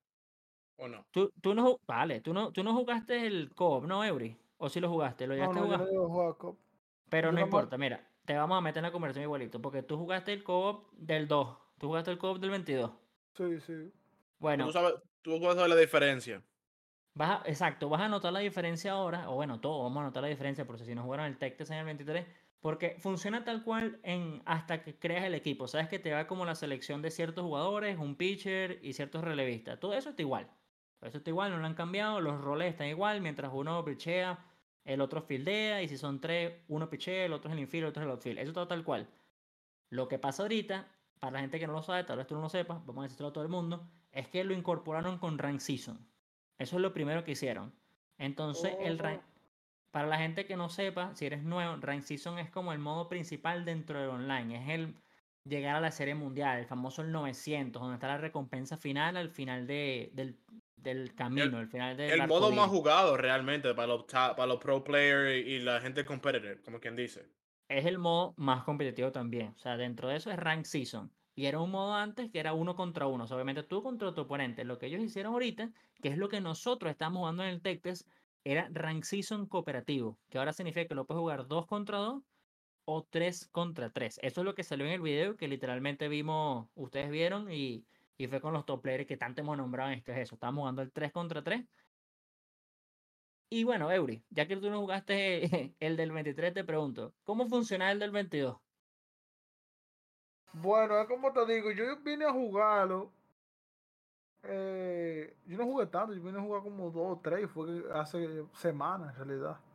[SPEAKER 3] ¿O no?
[SPEAKER 1] Tú, tú no... Vale, tú no, tú no jugaste el co-op, ¿no, Eury? ¿O sí lo jugaste? ¿Lo
[SPEAKER 4] No,
[SPEAKER 1] llegaste a
[SPEAKER 4] no, yo
[SPEAKER 1] jugar?
[SPEAKER 4] no cop.
[SPEAKER 1] Pero
[SPEAKER 4] yo
[SPEAKER 1] no importa, mira, te vamos a meter en la conversación igualito, porque tú jugaste el co-op del 2, ¿Tú jugaste el co-op del 22?
[SPEAKER 4] Sí, sí.
[SPEAKER 1] Bueno,
[SPEAKER 3] Tú sabes, tú puedes saber la diferencia.
[SPEAKER 1] Vas a- exacto, vas a notar la diferencia ahora, o bueno, todos vamos a notar la diferencia, por si no jugaron el Tech Test en el 23, porque funciona tal cual en hasta que creas el equipo. Sabes que te va como la selección de ciertos jugadores, un pitcher y ciertos relevistas. Todo eso está igual. Eso está igual, no lo han cambiado, los roles están igual, mientras uno pichea, el otro fildea, y si son tres, uno pichea, el otro es el infield, el otro es el outfield. Eso está tal cual. Lo que pasa ahorita, para la gente que no lo sabe, tal vez tú no lo sepas, vamos a decirlo a todo el mundo, es que lo incorporaron con Rank Season. Eso es lo primero que hicieron. Entonces, el rank, para la gente que no sepa, si eres nuevo, Rank Season es como el modo principal dentro del online. Es el llegar a la serie mundial, el famoso el 900, donde está la recompensa final al final de, del, del camino, al final del
[SPEAKER 3] El modo más jugado realmente para los, para los pro players y la gente competitive, como quien dice.
[SPEAKER 1] es el modo más competitivo también. O sea, dentro de eso es Rank Season. Y era un modo antes que era uno contra uno. O sea, obviamente tú contra tu oponente. Lo que ellos hicieron ahorita, que es lo que nosotros estamos jugando en el Tech Test, era Rank Season cooperativo. Que ahora significa que lo puedes jugar dos contra dos o tres contra tres. Eso es lo que salió en el video que literalmente vimos, ustedes vieron y, y fue con los top players que tanto hemos nombrado en esto es eso. Estábamos jugando el 3 contra 3. Y bueno, Eury, ya que tú no jugaste el del 23, te pregunto, ¿cómo funciona el del 22?
[SPEAKER 4] Bueno, es como te digo, yo vine a jugarlo. eh, yo no jugué tanto, yo vine a jugar como dos o tres, fue hace semanas en realidad.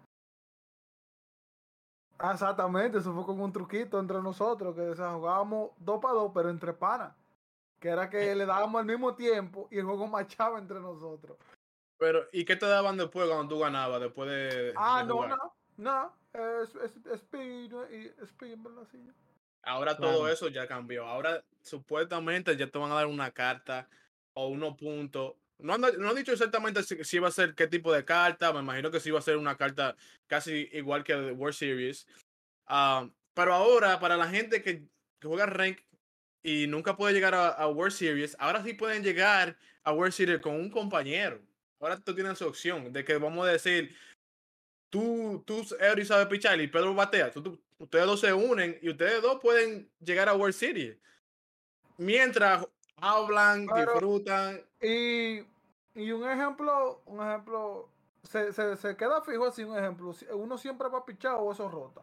[SPEAKER 4] Ah, Exactamente, eso fue como un truquito entre nosotros, que o sea, jugábamos dos para dos, pero entre panas. Que era que le dábamos al mismo tiempo y el juego machaba entre nosotros.
[SPEAKER 3] Pero, ¿y qué te daban después cuando tú ganabas? Después de.
[SPEAKER 4] Ah,
[SPEAKER 3] de
[SPEAKER 4] no, no, no, es, es, es speed, speed, ¿verdad? Sí.
[SPEAKER 3] Ahora
[SPEAKER 1] Claro.
[SPEAKER 3] todo eso ya cambió. Ahora supuestamente ya te van a dar una carta o unos puntos. No han, no han dicho exactamente si, si va a ser qué tipo de carta. Me imagino que sí va a ser una carta casi igual que el World Series. Ah, pero ahora, para la gente que, que juega Rank y nunca puede llegar a, a World Series, ahora sí pueden llegar a World Series con un compañero. Ahora tú tienes su opción de que vamos a decir, tú, tú, Eury sabe pichar y Pedro batea. Tú- tú- ustedes dos se unen y ustedes dos pueden llegar a World Series. Mientras hablan, disfrutan.
[SPEAKER 4] Y, y un ejemplo, un ejemplo, se, se, se queda fijo así un ejemplo. Uno siempre va a pichar o eso rota.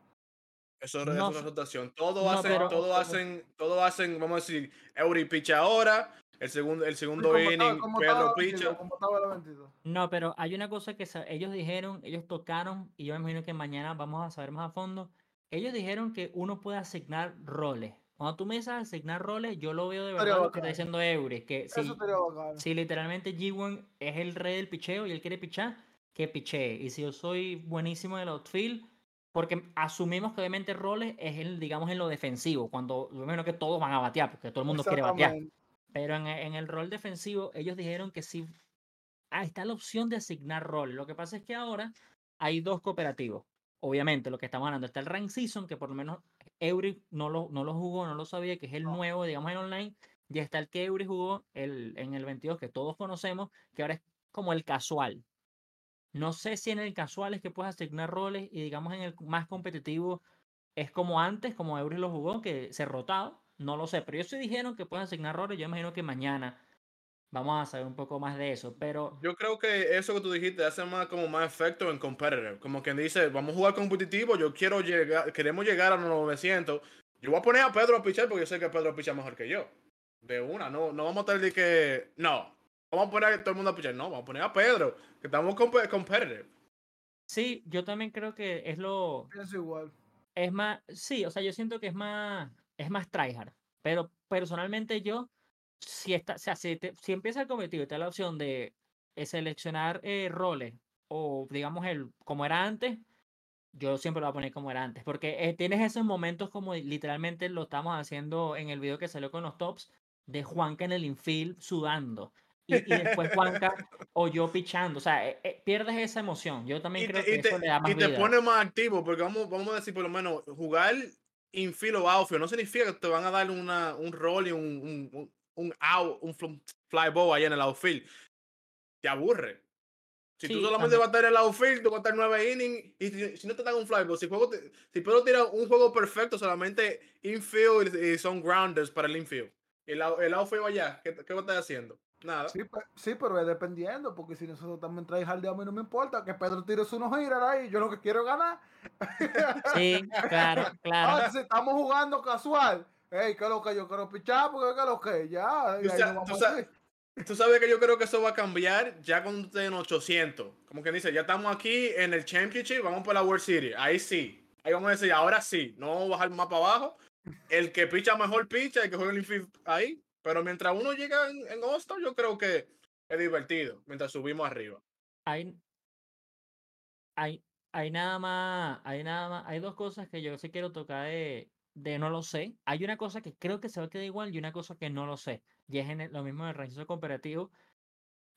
[SPEAKER 3] Eso
[SPEAKER 1] No
[SPEAKER 3] es una rotación. Todos
[SPEAKER 1] No,
[SPEAKER 3] hacen,
[SPEAKER 1] pero-
[SPEAKER 3] todos hacen, todos hacen, vamos a decir, Eury picha ahora, el segundo, el segundo
[SPEAKER 4] Como estaba-
[SPEAKER 3] inning,
[SPEAKER 4] como
[SPEAKER 3] Pedro
[SPEAKER 4] estaba 22,
[SPEAKER 3] picha.
[SPEAKER 4] como estaba la 22.
[SPEAKER 1] No, pero hay una cosa que ellos dijeron, ellos tocaron, y yo me imagino que mañana vamos a saber más a fondo. Ellos dijeron que uno puede asignar roles. Cuando tú me dices asignar roles, yo lo veo de verdad lo que está diciendo Eury, que si,
[SPEAKER 4] Eso
[SPEAKER 1] literalmente G1 es el rey del picheo y él quiere pichar, que pichee. Y si yo soy buenísimo en el outfield, porque asumimos que obviamente roles es el, digamos, en lo defensivo, cuando yo imagino que todos van a batear, porque todo el mundo quiere batear. Pero en, en el rol defensivo, ellos dijeron que sí. Ah, está la opción de asignar rol. Lo que pasa es que ahora hay dos cooperativos. Obviamente, lo que estamos hablando está el Rank Season, que por lo menos Eury no lo, no lo jugó, no lo sabía, que es el
[SPEAKER 4] No.
[SPEAKER 1] nuevo, digamos, en online. Ya está el que Eury jugó el, en el 22, que todos conocemos, que ahora es como el casual. No sé si en el casual es que puedes asignar roles y, digamos, en el más competitivo es como antes, como Eury lo jugó, que se rotaba. No lo sé, pero ellos sí dijeron que pueden asignar roles. Yo imagino que mañana vamos a saber un poco más de eso. Pero
[SPEAKER 3] Yo creo que eso que tú dijiste hace más como más efecto en competitive. Como quien dice, vamos a jugar competitivo, yo quiero llegar, queremos llegar a los 900. Yo voy a poner a Pedro a pichar porque yo sé que Pedro picha mejor que yo. De una, no, no vamos a tener de que, no, vamos a poner a todo el mundo a pichar, no, vamos a poner a Pedro, que estamos comp- competitive.
[SPEAKER 1] sí, yo también creo que es lo.
[SPEAKER 4] Pienso igual.
[SPEAKER 1] Es más. Sí, o sea, yo siento que es más. Es más tryhard. Pero personalmente yo. Si, está, o sea, si, te- si empieza el competitivo y te da la opción de eh, seleccionar eh, roles o digamos el como era antes, yo siempre lo voy a poner como era antes. Porque eh, tienes esos momentos como literalmente lo estamos haciendo en el video que salió con los tops de Juanca en el infield sudando. Y, y después Juanca o yo pichando. O sea, eh, eh, pierdes esa emoción. Yo también
[SPEAKER 3] Y
[SPEAKER 1] creo
[SPEAKER 3] te,
[SPEAKER 1] que
[SPEAKER 3] te-
[SPEAKER 1] eso le da más
[SPEAKER 3] y te
[SPEAKER 1] vida.
[SPEAKER 3] pone más activo, porque vamos, vamos a decir por lo menos, jugar infield o outfield no significa que te van a dar una, un rol y un, un, un, un out, un fl- fly ball allá en el outfield. Te aburre. Si tú
[SPEAKER 1] Sí,
[SPEAKER 3] solamente
[SPEAKER 1] también.
[SPEAKER 3] vas a estar en el outfield, tú vas a estar nueve innings y si, si no te dan un fly ball, si, juego te- si puedo tirar un juego perfecto, solamente infield y, y son grounders para el infield. el, el outfit allá, ¿qué, qué vos estás haciendo? Nada.
[SPEAKER 4] Sí, pe- sí, pero es dependiendo, porque si nosotros también traes jaldeo, a mí no me importa que Pedro tire su no gira ahí, yo lo que quiero ganar.
[SPEAKER 1] Sí, claro, claro.
[SPEAKER 4] Ahora, si estamos jugando casual, hey, ¿qué es lo que yo quiero pichar? Porque ¿qué es lo que? Ya, y
[SPEAKER 3] Tú
[SPEAKER 4] ahí
[SPEAKER 3] sa-
[SPEAKER 4] nos
[SPEAKER 3] tú sabes que yo creo que eso va a cambiar ya cuando estén en 800. Como que dice, ya estamos aquí en el Championship, vamos por la World Series. Ahí sí. Ahí vamos a decir, ahora sí. No vamos a bajar más para abajo. El que picha mejor picha, el que juega el infield ahí. Pero mientras uno llega en, en All-Star, yo creo que es divertido. Mientras subimos arriba.
[SPEAKER 1] Hay, hay, hay nada más, hay nada más, hay dos cosas que yo sí quiero tocar de, de no lo sé. Hay una cosa que creo que se va a quedar igual y una cosa que no lo sé. Y es en lo mismo del registro cooperativo.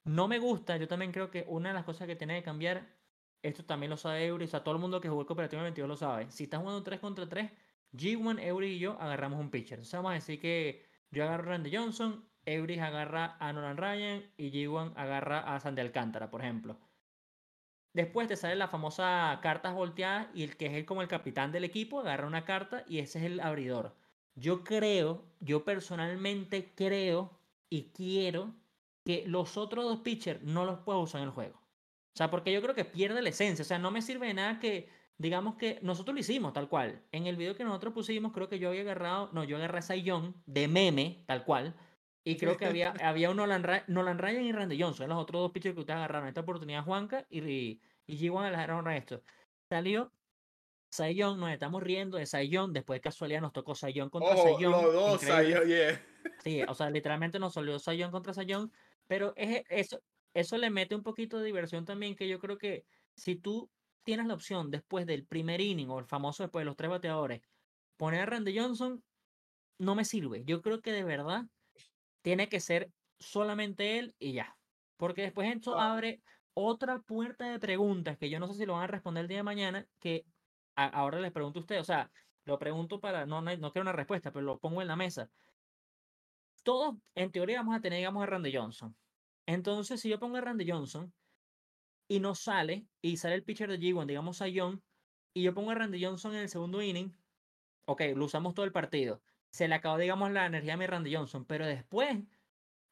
[SPEAKER 1] No me gusta, yo también creo que una de las cosas que tiene que cambiar, esto también lo sabe Eury, o sea, todo el mundo que jugó el cooperativo en el 22 lo sabe. Si estás jugando 3 contra 3, G1, Eury y yo agarramos un pitcher. Entonces vamos a decir que yo agarro a Randy Johnson, Eury agarra a Nolan Ryan y G1 agarra a Sandy Alcántara, por ejemplo. Después te sale la famosa cartas volteadas y el que es el, como el capitán del equipo agarra una carta y ese es el abridor. Yo creo, yo personalmente creo y quiero que los otros dos pitchers no los pueda usar en el juego. O sea, porque yo creo que pierde la esencia. O sea, no me sirve de nada que, digamos que nosotros lo hicimos tal cual. En el video que nosotros pusimos, creo que yo había agarrado, no, yo agarré a Young de meme, tal cual. Y creo que había, había un Nolan, Ra- Nolan Ryan y Randy Johnson, los otros dos pitchers que ustedes agarraron. Esta oportunidad Juanca y, y, y G1 agarraron esto. Salió Young, nos estamos riendo de Young, después de casualidad nos tocó Young contra
[SPEAKER 3] los dos, yeah.
[SPEAKER 1] Sí, o sea, literalmente nos salió Sayón contra Sayón, pero es, eso, eso le mete un poquito de diversión también, que yo creo que si tú tienes la opción después del primer inning o el famoso después de los tres bateadores, poner a Randy Johnson, no me sirve. Yo creo que de verdad tiene que ser solamente él y ya. Porque después esto
[SPEAKER 4] Ah.
[SPEAKER 1] abre otra puerta de preguntas que yo no sé si lo van a responder el día de mañana, que a- ahora les pregunto a ustedes, o sea, lo pregunto para, no, no, no quiero una respuesta, pero lo pongo en la mesa todos, en teoría, vamos a tener, digamos, a Randy Johnson. Entonces, si yo pongo a Randy Johnson y no sale, y sale el pitcher de G1, digamos a John, y yo pongo a Randy Johnson en el segundo inning, ok, lo usamos todo el partido. Se le acabó, digamos, la energía a mi Randy Johnson, pero después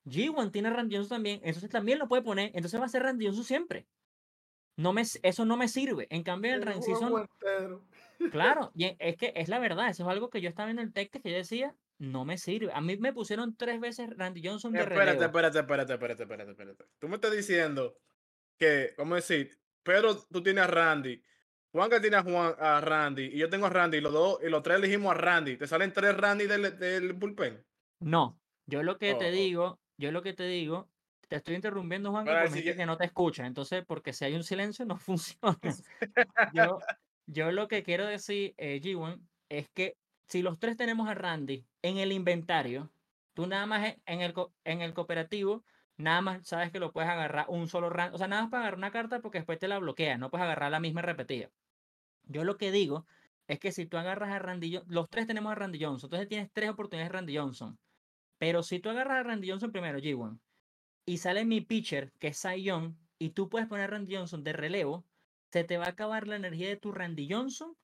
[SPEAKER 1] G1 tiene a Randy Johnson también, entonces también lo puede poner, entonces va a ser Randy Johnson siempre. No me, eso no me sirve. En cambio, el season,
[SPEAKER 4] entero.
[SPEAKER 1] Claro, y e- es que es la verdad, eso es algo que yo estaba en el texto que yo decía, no me sirve. A mí me pusieron tres veces Randy Johnson de
[SPEAKER 3] Espérate,
[SPEAKER 1] relevo.
[SPEAKER 3] espérate, espérate, espérate, espérate, espérate. Tú me estás diciendo que, vamos a decir, Pedro, tú tienes a Randy, Juanca tiene a, Juan, a Randy, y yo tengo a Randy, y los dos, y los tres elegimos a Randy. ¿Te salen tres Randy del, del bullpen?
[SPEAKER 1] No, yo lo que
[SPEAKER 3] Oh,
[SPEAKER 1] te digo, yo lo que te digo, te estoy interrumpiendo, Juan, porque
[SPEAKER 3] siguiente-
[SPEAKER 1] que no te escucha. Entonces, porque si hay un silencio, no funciona. Yo, yo lo que quiero decir, eh, G1, es que si los tres tenemos a Randy en el inventario, tú nada más e- en el, en el cooperativo, nada más sabes que lo puedes agarrar un solo Randy. O sea, nada más para agarrar una carta porque después te la bloquea, no puedes agarrar la misma repetida. Yo lo que digo es que si tú agarras a Randy Johnson, los tres tenemos a Randy Johnson, entonces tienes tres oportunidades de Randy Johnson. Pero si tú agarras a Randy Johnson primero, G1, y sale mi pitcher, que es Cy Young, y tú puedes poner a Randy Johnson de relevo, se te va a acabar la energía de tu Randy Johnson.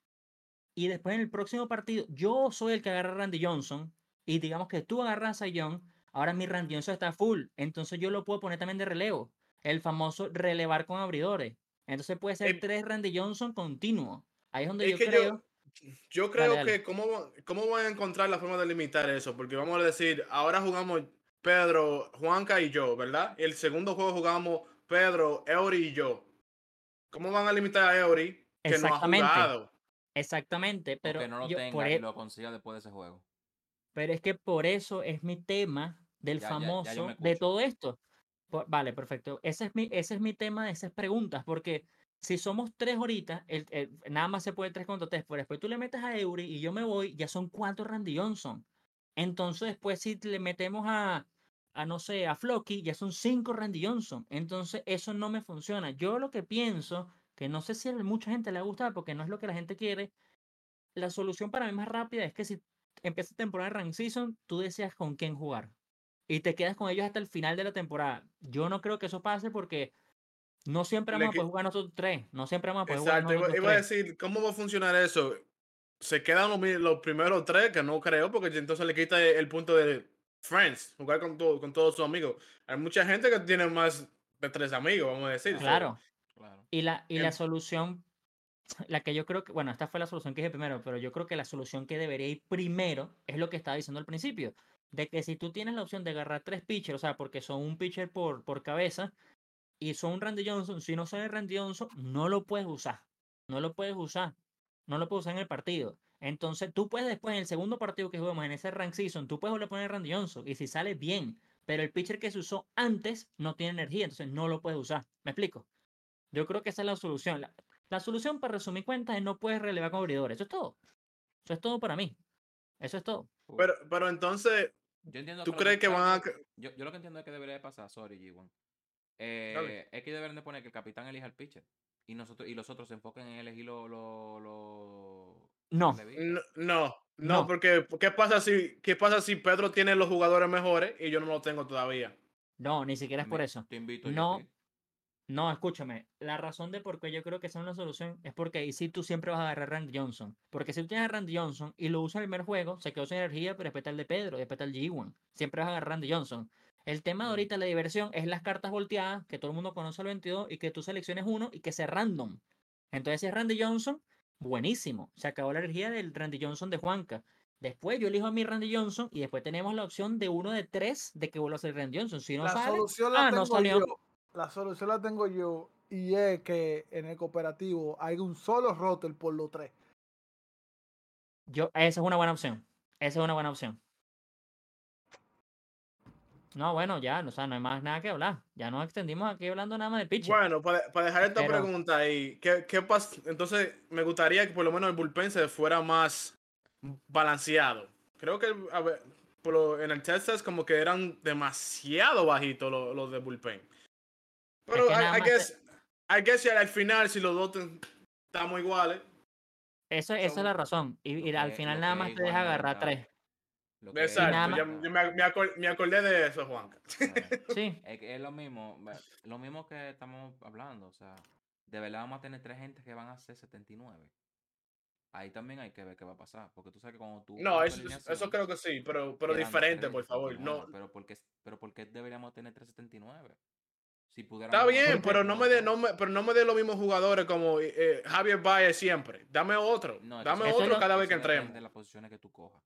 [SPEAKER 1] Y después en el próximo partido, yo soy el que agarra a Randy Johnson. Y digamos que tú agarras a Cy Young, ahora mi Randy Johnson está full. Entonces yo lo puedo poner también de relevo. El famoso relevar con abridores. Entonces puede ser
[SPEAKER 3] Eh,
[SPEAKER 1] tres Randy Johnson continuos. Ahí es donde
[SPEAKER 3] Es
[SPEAKER 1] yo
[SPEAKER 3] que
[SPEAKER 1] creo.
[SPEAKER 3] yo, yo creo
[SPEAKER 1] dale.
[SPEAKER 3] que cómo, cómo van a encontrar la forma de limitar eso, porque vamos a decir, ahora jugamos Pedro, Juanca y yo, ¿verdad? El segundo juego jugamos Pedro, Eury y yo. ¿Cómo van a limitar a Eury que no ha
[SPEAKER 1] Exactamente.
[SPEAKER 3] jugado?
[SPEAKER 1] Exactamente, pero
[SPEAKER 2] que no lo
[SPEAKER 1] yo-
[SPEAKER 2] tenga
[SPEAKER 1] por
[SPEAKER 2] y
[SPEAKER 1] e-
[SPEAKER 2] lo consiga después de ese juego.
[SPEAKER 1] Pero es que por eso es mi tema del
[SPEAKER 2] Ya, ya, ya yo
[SPEAKER 1] famoso de todo esto. Por- vale, perfecto. Ese es mi, ese es mi tema de esas preguntas, porque si somos tres ahorita, el, nada más se puede tres contra tres, pero después tú le metes a Eury y yo me voy, ya son cuatro Randy Johnson. Entonces después si le metemos a, a no sé, a Flocky, ya son cinco Randy Johnson. Entonces eso no me funciona. Yo lo que pienso, que no sé si a mucha gente le va a gustar, porque no es lo que la gente quiere, la solución para mí más rápida es que si empieza temporada de rank season, tú deseas con quién jugar. Y te quedas con ellos hasta el final de la temporada. Yo no creo que eso pase porque no siempre vamos a poder jugar nosotros tres. No siempre vamos a poder jugar
[SPEAKER 3] Exacto, iba,
[SPEAKER 1] nosotros
[SPEAKER 3] iba a
[SPEAKER 1] tres.
[SPEAKER 3] decir, ¿cómo va a funcionar eso? Se quedan los, los primeros tres, que no creo, porque entonces le quita el punto de, friends, jugar con, todo, con todos sus amigos. Hay mucha gente que tiene más de tres amigos, vamos a decir. so,
[SPEAKER 1] Claro.
[SPEAKER 2] Claro.
[SPEAKER 1] Y la, y la
[SPEAKER 3] Em-
[SPEAKER 1] solución, la que yo creo que, bueno, esta fue la solución que dije primero, pero yo creo que la solución que debería ir primero es lo que estaba diciendo al principio, de que si tú tienes la opción de agarrar tres pitchers, o sea, porque son un pitcher por, por cabeza, y son un Randy Johnson, si no son el Randy Johnson, no lo puedes usar, no lo puedes usar, no lo puedes usar en el partido. Entonces, tú puedes después, en el segundo partido que juguemos, en ese rank season, tú puedes volver a poner Randy Johnson, y si sale bien, pero el pitcher que se usó antes no tiene energía, entonces no lo puedes usar. ¿Me explico? Yo creo que esa es la solución. La, la solución, para resumir cuentas, es no puedes relevar con abridores. Eso es todo. Eso es todo para mí. Eso es todo.
[SPEAKER 3] Pero, pero entonces,
[SPEAKER 2] Yo entiendo
[SPEAKER 3] ¿tú crees que van a...
[SPEAKER 2] Yo, yo lo que entiendo es que debería de pasar, sorry, G1. Eh, es que deberían de poner que el capitán elija al pitcher. Y nosotros y los otros se enfoquen en elegir los lo, lo,
[SPEAKER 1] No.
[SPEAKER 3] No, no, porque ¿qué pasa si qué pasa si Pedro tiene los jugadores mejores y yo no los tengo todavía?
[SPEAKER 1] No, ni siquiera es por
[SPEAKER 2] Me-
[SPEAKER 1] eso.
[SPEAKER 2] Te invito
[SPEAKER 1] No. No, escúchame. La razón de por qué yo creo que esa es una solución es porque ahí sí tú siempre vas a agarrar a Randy Johnson. Porque si tú tienes a Randy Johnson y lo usas en el primer juego, se quedó sin energía, pero después está el de Pedro, después está el G1. Siempre vas a agarrar a Randy Johnson. El tema de ahorita, la diversión, es las cartas volteadas, que todo el mundo conoce al 22, y que tú selecciones uno y que sea random. Entonces, si es Randy Johnson, buenísimo. Se acabó la energía del Randy Johnson de Juanca. Después yo elijo a mi Randy Johnson y después tenemos la opción de uno de tres de que vuelva a ser Randy Johnson. Si no
[SPEAKER 4] la
[SPEAKER 1] sale,
[SPEAKER 4] solución la
[SPEAKER 1] ah, no
[SPEAKER 4] tengo
[SPEAKER 1] salió.
[SPEAKER 4] yo. La solución la tengo yo. Y es que en el cooperativo hay un solo roster por los tres.
[SPEAKER 1] Yo, esa es una buena opción. Esa es una buena opción. No, bueno, ya, o sea, no hay más nada que hablar. Ya nos extendimos aquí hablando nada más del pitcher.
[SPEAKER 3] Bueno, para, para dejar esta
[SPEAKER 1] Pero-
[SPEAKER 3] pregunta ahí, ¿qué, qué pasa? Entonces, me gustaría que por lo menos el bullpen se fuera más balanceado. Creo que a ver, por lo- en el test test como que eran demasiado bajitos los, los de bullpen. Pero
[SPEAKER 1] que te-
[SPEAKER 3] guess, I guess si al final, si los dos estamos iguales,
[SPEAKER 1] Eso, esa es la razón. Y, al
[SPEAKER 2] que-
[SPEAKER 1] final nada
[SPEAKER 2] que
[SPEAKER 1] más te deja agarrar tres.
[SPEAKER 2] Lo que es
[SPEAKER 3] exacto, yo me, me acor- me acordé de eso, Juanca.
[SPEAKER 2] Claro.
[SPEAKER 1] Sí,
[SPEAKER 2] Es, lo mismo, lo mismo que estamos hablando, o sea, de verdad vamos a tener tres gente que van a ser 79. Ahí también hay que ver qué va a pasar, porque tú sabes que cuando tú...
[SPEAKER 3] No, eso, creo que sí, pero, pero diferente,
[SPEAKER 2] tres
[SPEAKER 3] por favor. No,
[SPEAKER 2] 79, Pero ¿por, qué, pero ¿por qué deberíamos tener 379? Si.
[SPEAKER 3] Está bien, pero no me dé no me, pero no me dé los mismos jugadores como eh, Javier Baez siempre. Dame otro.
[SPEAKER 2] No,
[SPEAKER 3] Dame otro cada vez que entremos.
[SPEAKER 2] de las posiciones que tú cojas.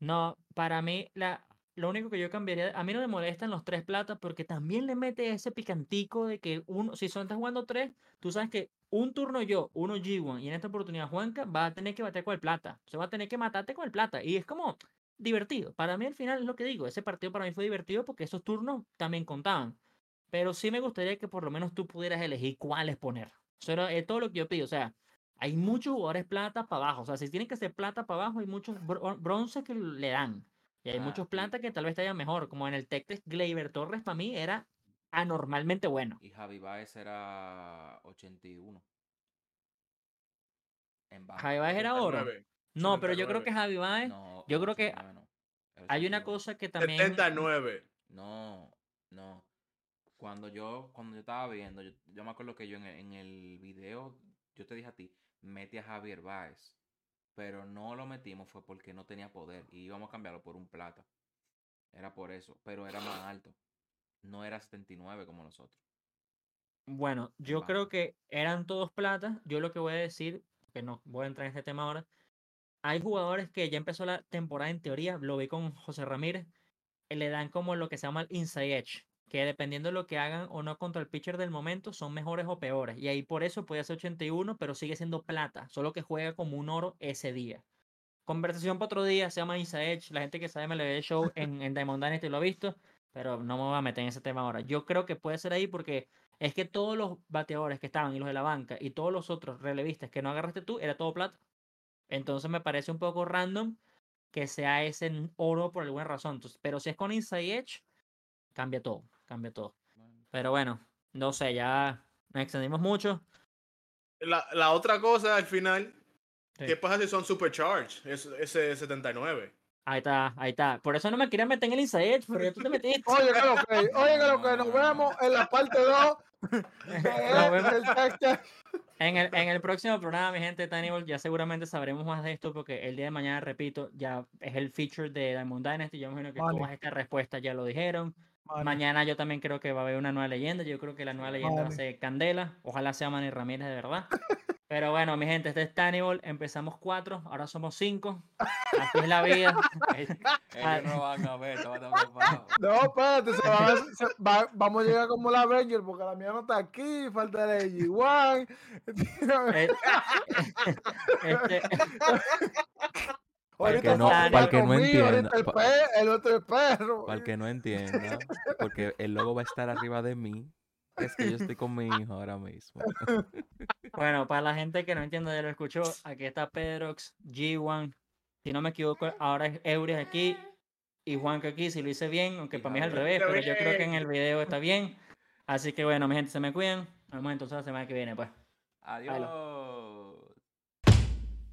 [SPEAKER 1] No, para mí, la, lo único que yo cambiaría, a mí no me molestan los tres platas porque también le mete ese picantico de que uno, si son estás jugando tres, tú sabes que un turno yo, uno G1 y en esta oportunidad Juanca va a tener que bater con el plata. Se va a tener que matarte con el plata. Y es como divertido. Para mí al final es lo que digo, ese partido para mí fue divertido porque esos turnos también contaban. Pero sí me gustaría que por lo menos tú pudieras elegir cuáles poner. Eso era eh, todo lo que yo pido. O sea, hay muchos jugadores plata para abajo. O sea, si tienen que ser plata para abajo, hay muchos bro- bronce que le dan. Y hay
[SPEAKER 2] Ah,
[SPEAKER 1] muchos
[SPEAKER 2] y-
[SPEAKER 1] plata que tal vez vayan mejor. Como en el Texas, Gleyber Torres para mí era anormalmente bueno.
[SPEAKER 2] Y Javi Baez era 81. En baja.
[SPEAKER 1] Javi Baez era oro.
[SPEAKER 3] 79.
[SPEAKER 1] No, pero yo creo que
[SPEAKER 3] 79.
[SPEAKER 1] Javi Baez,
[SPEAKER 2] No,
[SPEAKER 1] yo creo que
[SPEAKER 2] 89 no, el
[SPEAKER 1] hay una
[SPEAKER 2] 81.
[SPEAKER 1] cosa que también...
[SPEAKER 3] 79.
[SPEAKER 2] No, no. Cuando yo, cuando yo estaba viendo, yo, yo me acuerdo que yo en el, en el video, yo te dije a ti, metí a Javier Baez. Pero no lo metimos fue porque no tenía poder y íbamos a cambiarlo por un plata. Era por eso, pero era más alto. No era 79 como nosotros.
[SPEAKER 1] Bueno, yo creo que eran todos platas. Yo lo que voy a decir, que no voy a entrar en este tema ahora, hay jugadores que ya empezó la temporada en teoría, lo vi con José Ramírez, eh, le dan como lo que se llama el inside edge, que dependiendo de lo que hagan o no contra el pitcher del momento, son mejores o peores. Y ahí por eso puede ser 81, pero sigue siendo plata, solo que juega como un oro ese día. Conversación para otro día, se llama Inside Edge. La gente que sabe MLB Show en, en Diamond Dynasty lo ha visto, pero no me voy a meter en ese tema ahora. Yo creo que puede ser ahí porque es que todos los bateadores que estaban y los de la banca y todos los otros relevistas que no agarraste tú, era todo plata. Entonces me parece un poco random que sea ese oro por alguna razón. Entonces, pero si es con Inside Edge, cambia todo, cambia todo. Pero bueno, no sé, ya nos extendimos mucho.
[SPEAKER 3] La, la otra cosa al final,
[SPEAKER 1] Sí.
[SPEAKER 3] ¿qué pasa si son supercharged? Es- Ese 79.
[SPEAKER 1] Ahí está, ahí está. Por eso no me quería meter en el Inside Edge, pero tú te metiste.
[SPEAKER 4] Oye, que lo que, oye, que lo que nos vemos en la parte 2
[SPEAKER 1] Nos vemos.
[SPEAKER 4] del tag tag.
[SPEAKER 1] En el, en el próximo programa, mi gente de Tannibal, ya seguramente sabremos más de esto porque el día de mañana, repito, ya es el feature de Diamond Dynasty. Yo imagino que
[SPEAKER 4] Vale.
[SPEAKER 1] todas estas respuestas ya lo dijeron.
[SPEAKER 4] Mano,
[SPEAKER 1] Mañana yo también creo que va a haber una nueva leyenda. Yo creo que la nueva leyenda va a
[SPEAKER 4] Vale.
[SPEAKER 1] ser Candela. Ojalá sea Manny Ramírez de verdad. Pero bueno, mi gente, este es Tannibal. Empezamos cuatro, ahora somos cinco. Así es la vida.
[SPEAKER 2] Ellos no van a ver, estaba tan preocupado.
[SPEAKER 4] No, espérate, se van a- se- va- vamos a llegar como la Avenger porque la mía no está aquí, falta el G1.
[SPEAKER 1] Eh, este,
[SPEAKER 2] Para el que no-
[SPEAKER 1] para el
[SPEAKER 2] que no entienda,
[SPEAKER 4] el, el otro es perro.
[SPEAKER 2] Para el que no entienda, porque el logo va a estar arriba de mí, es que yo estoy con mi hijo ahora mismo.
[SPEAKER 1] Bueno, para la gente que no entiende, ya lo escuchó. Aquí está Pedrox, G1. Si no me equivoco, ahora es Euris aquí y Juanca aquí. Si lo hice bien, aunque para mí es al revés, pero yo creo que en el video está bien. Así que bueno, mi gente, se me cuidan. Nos vemos entonces la semana que viene, pues.
[SPEAKER 2] Adiós.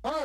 [SPEAKER 4] Ah.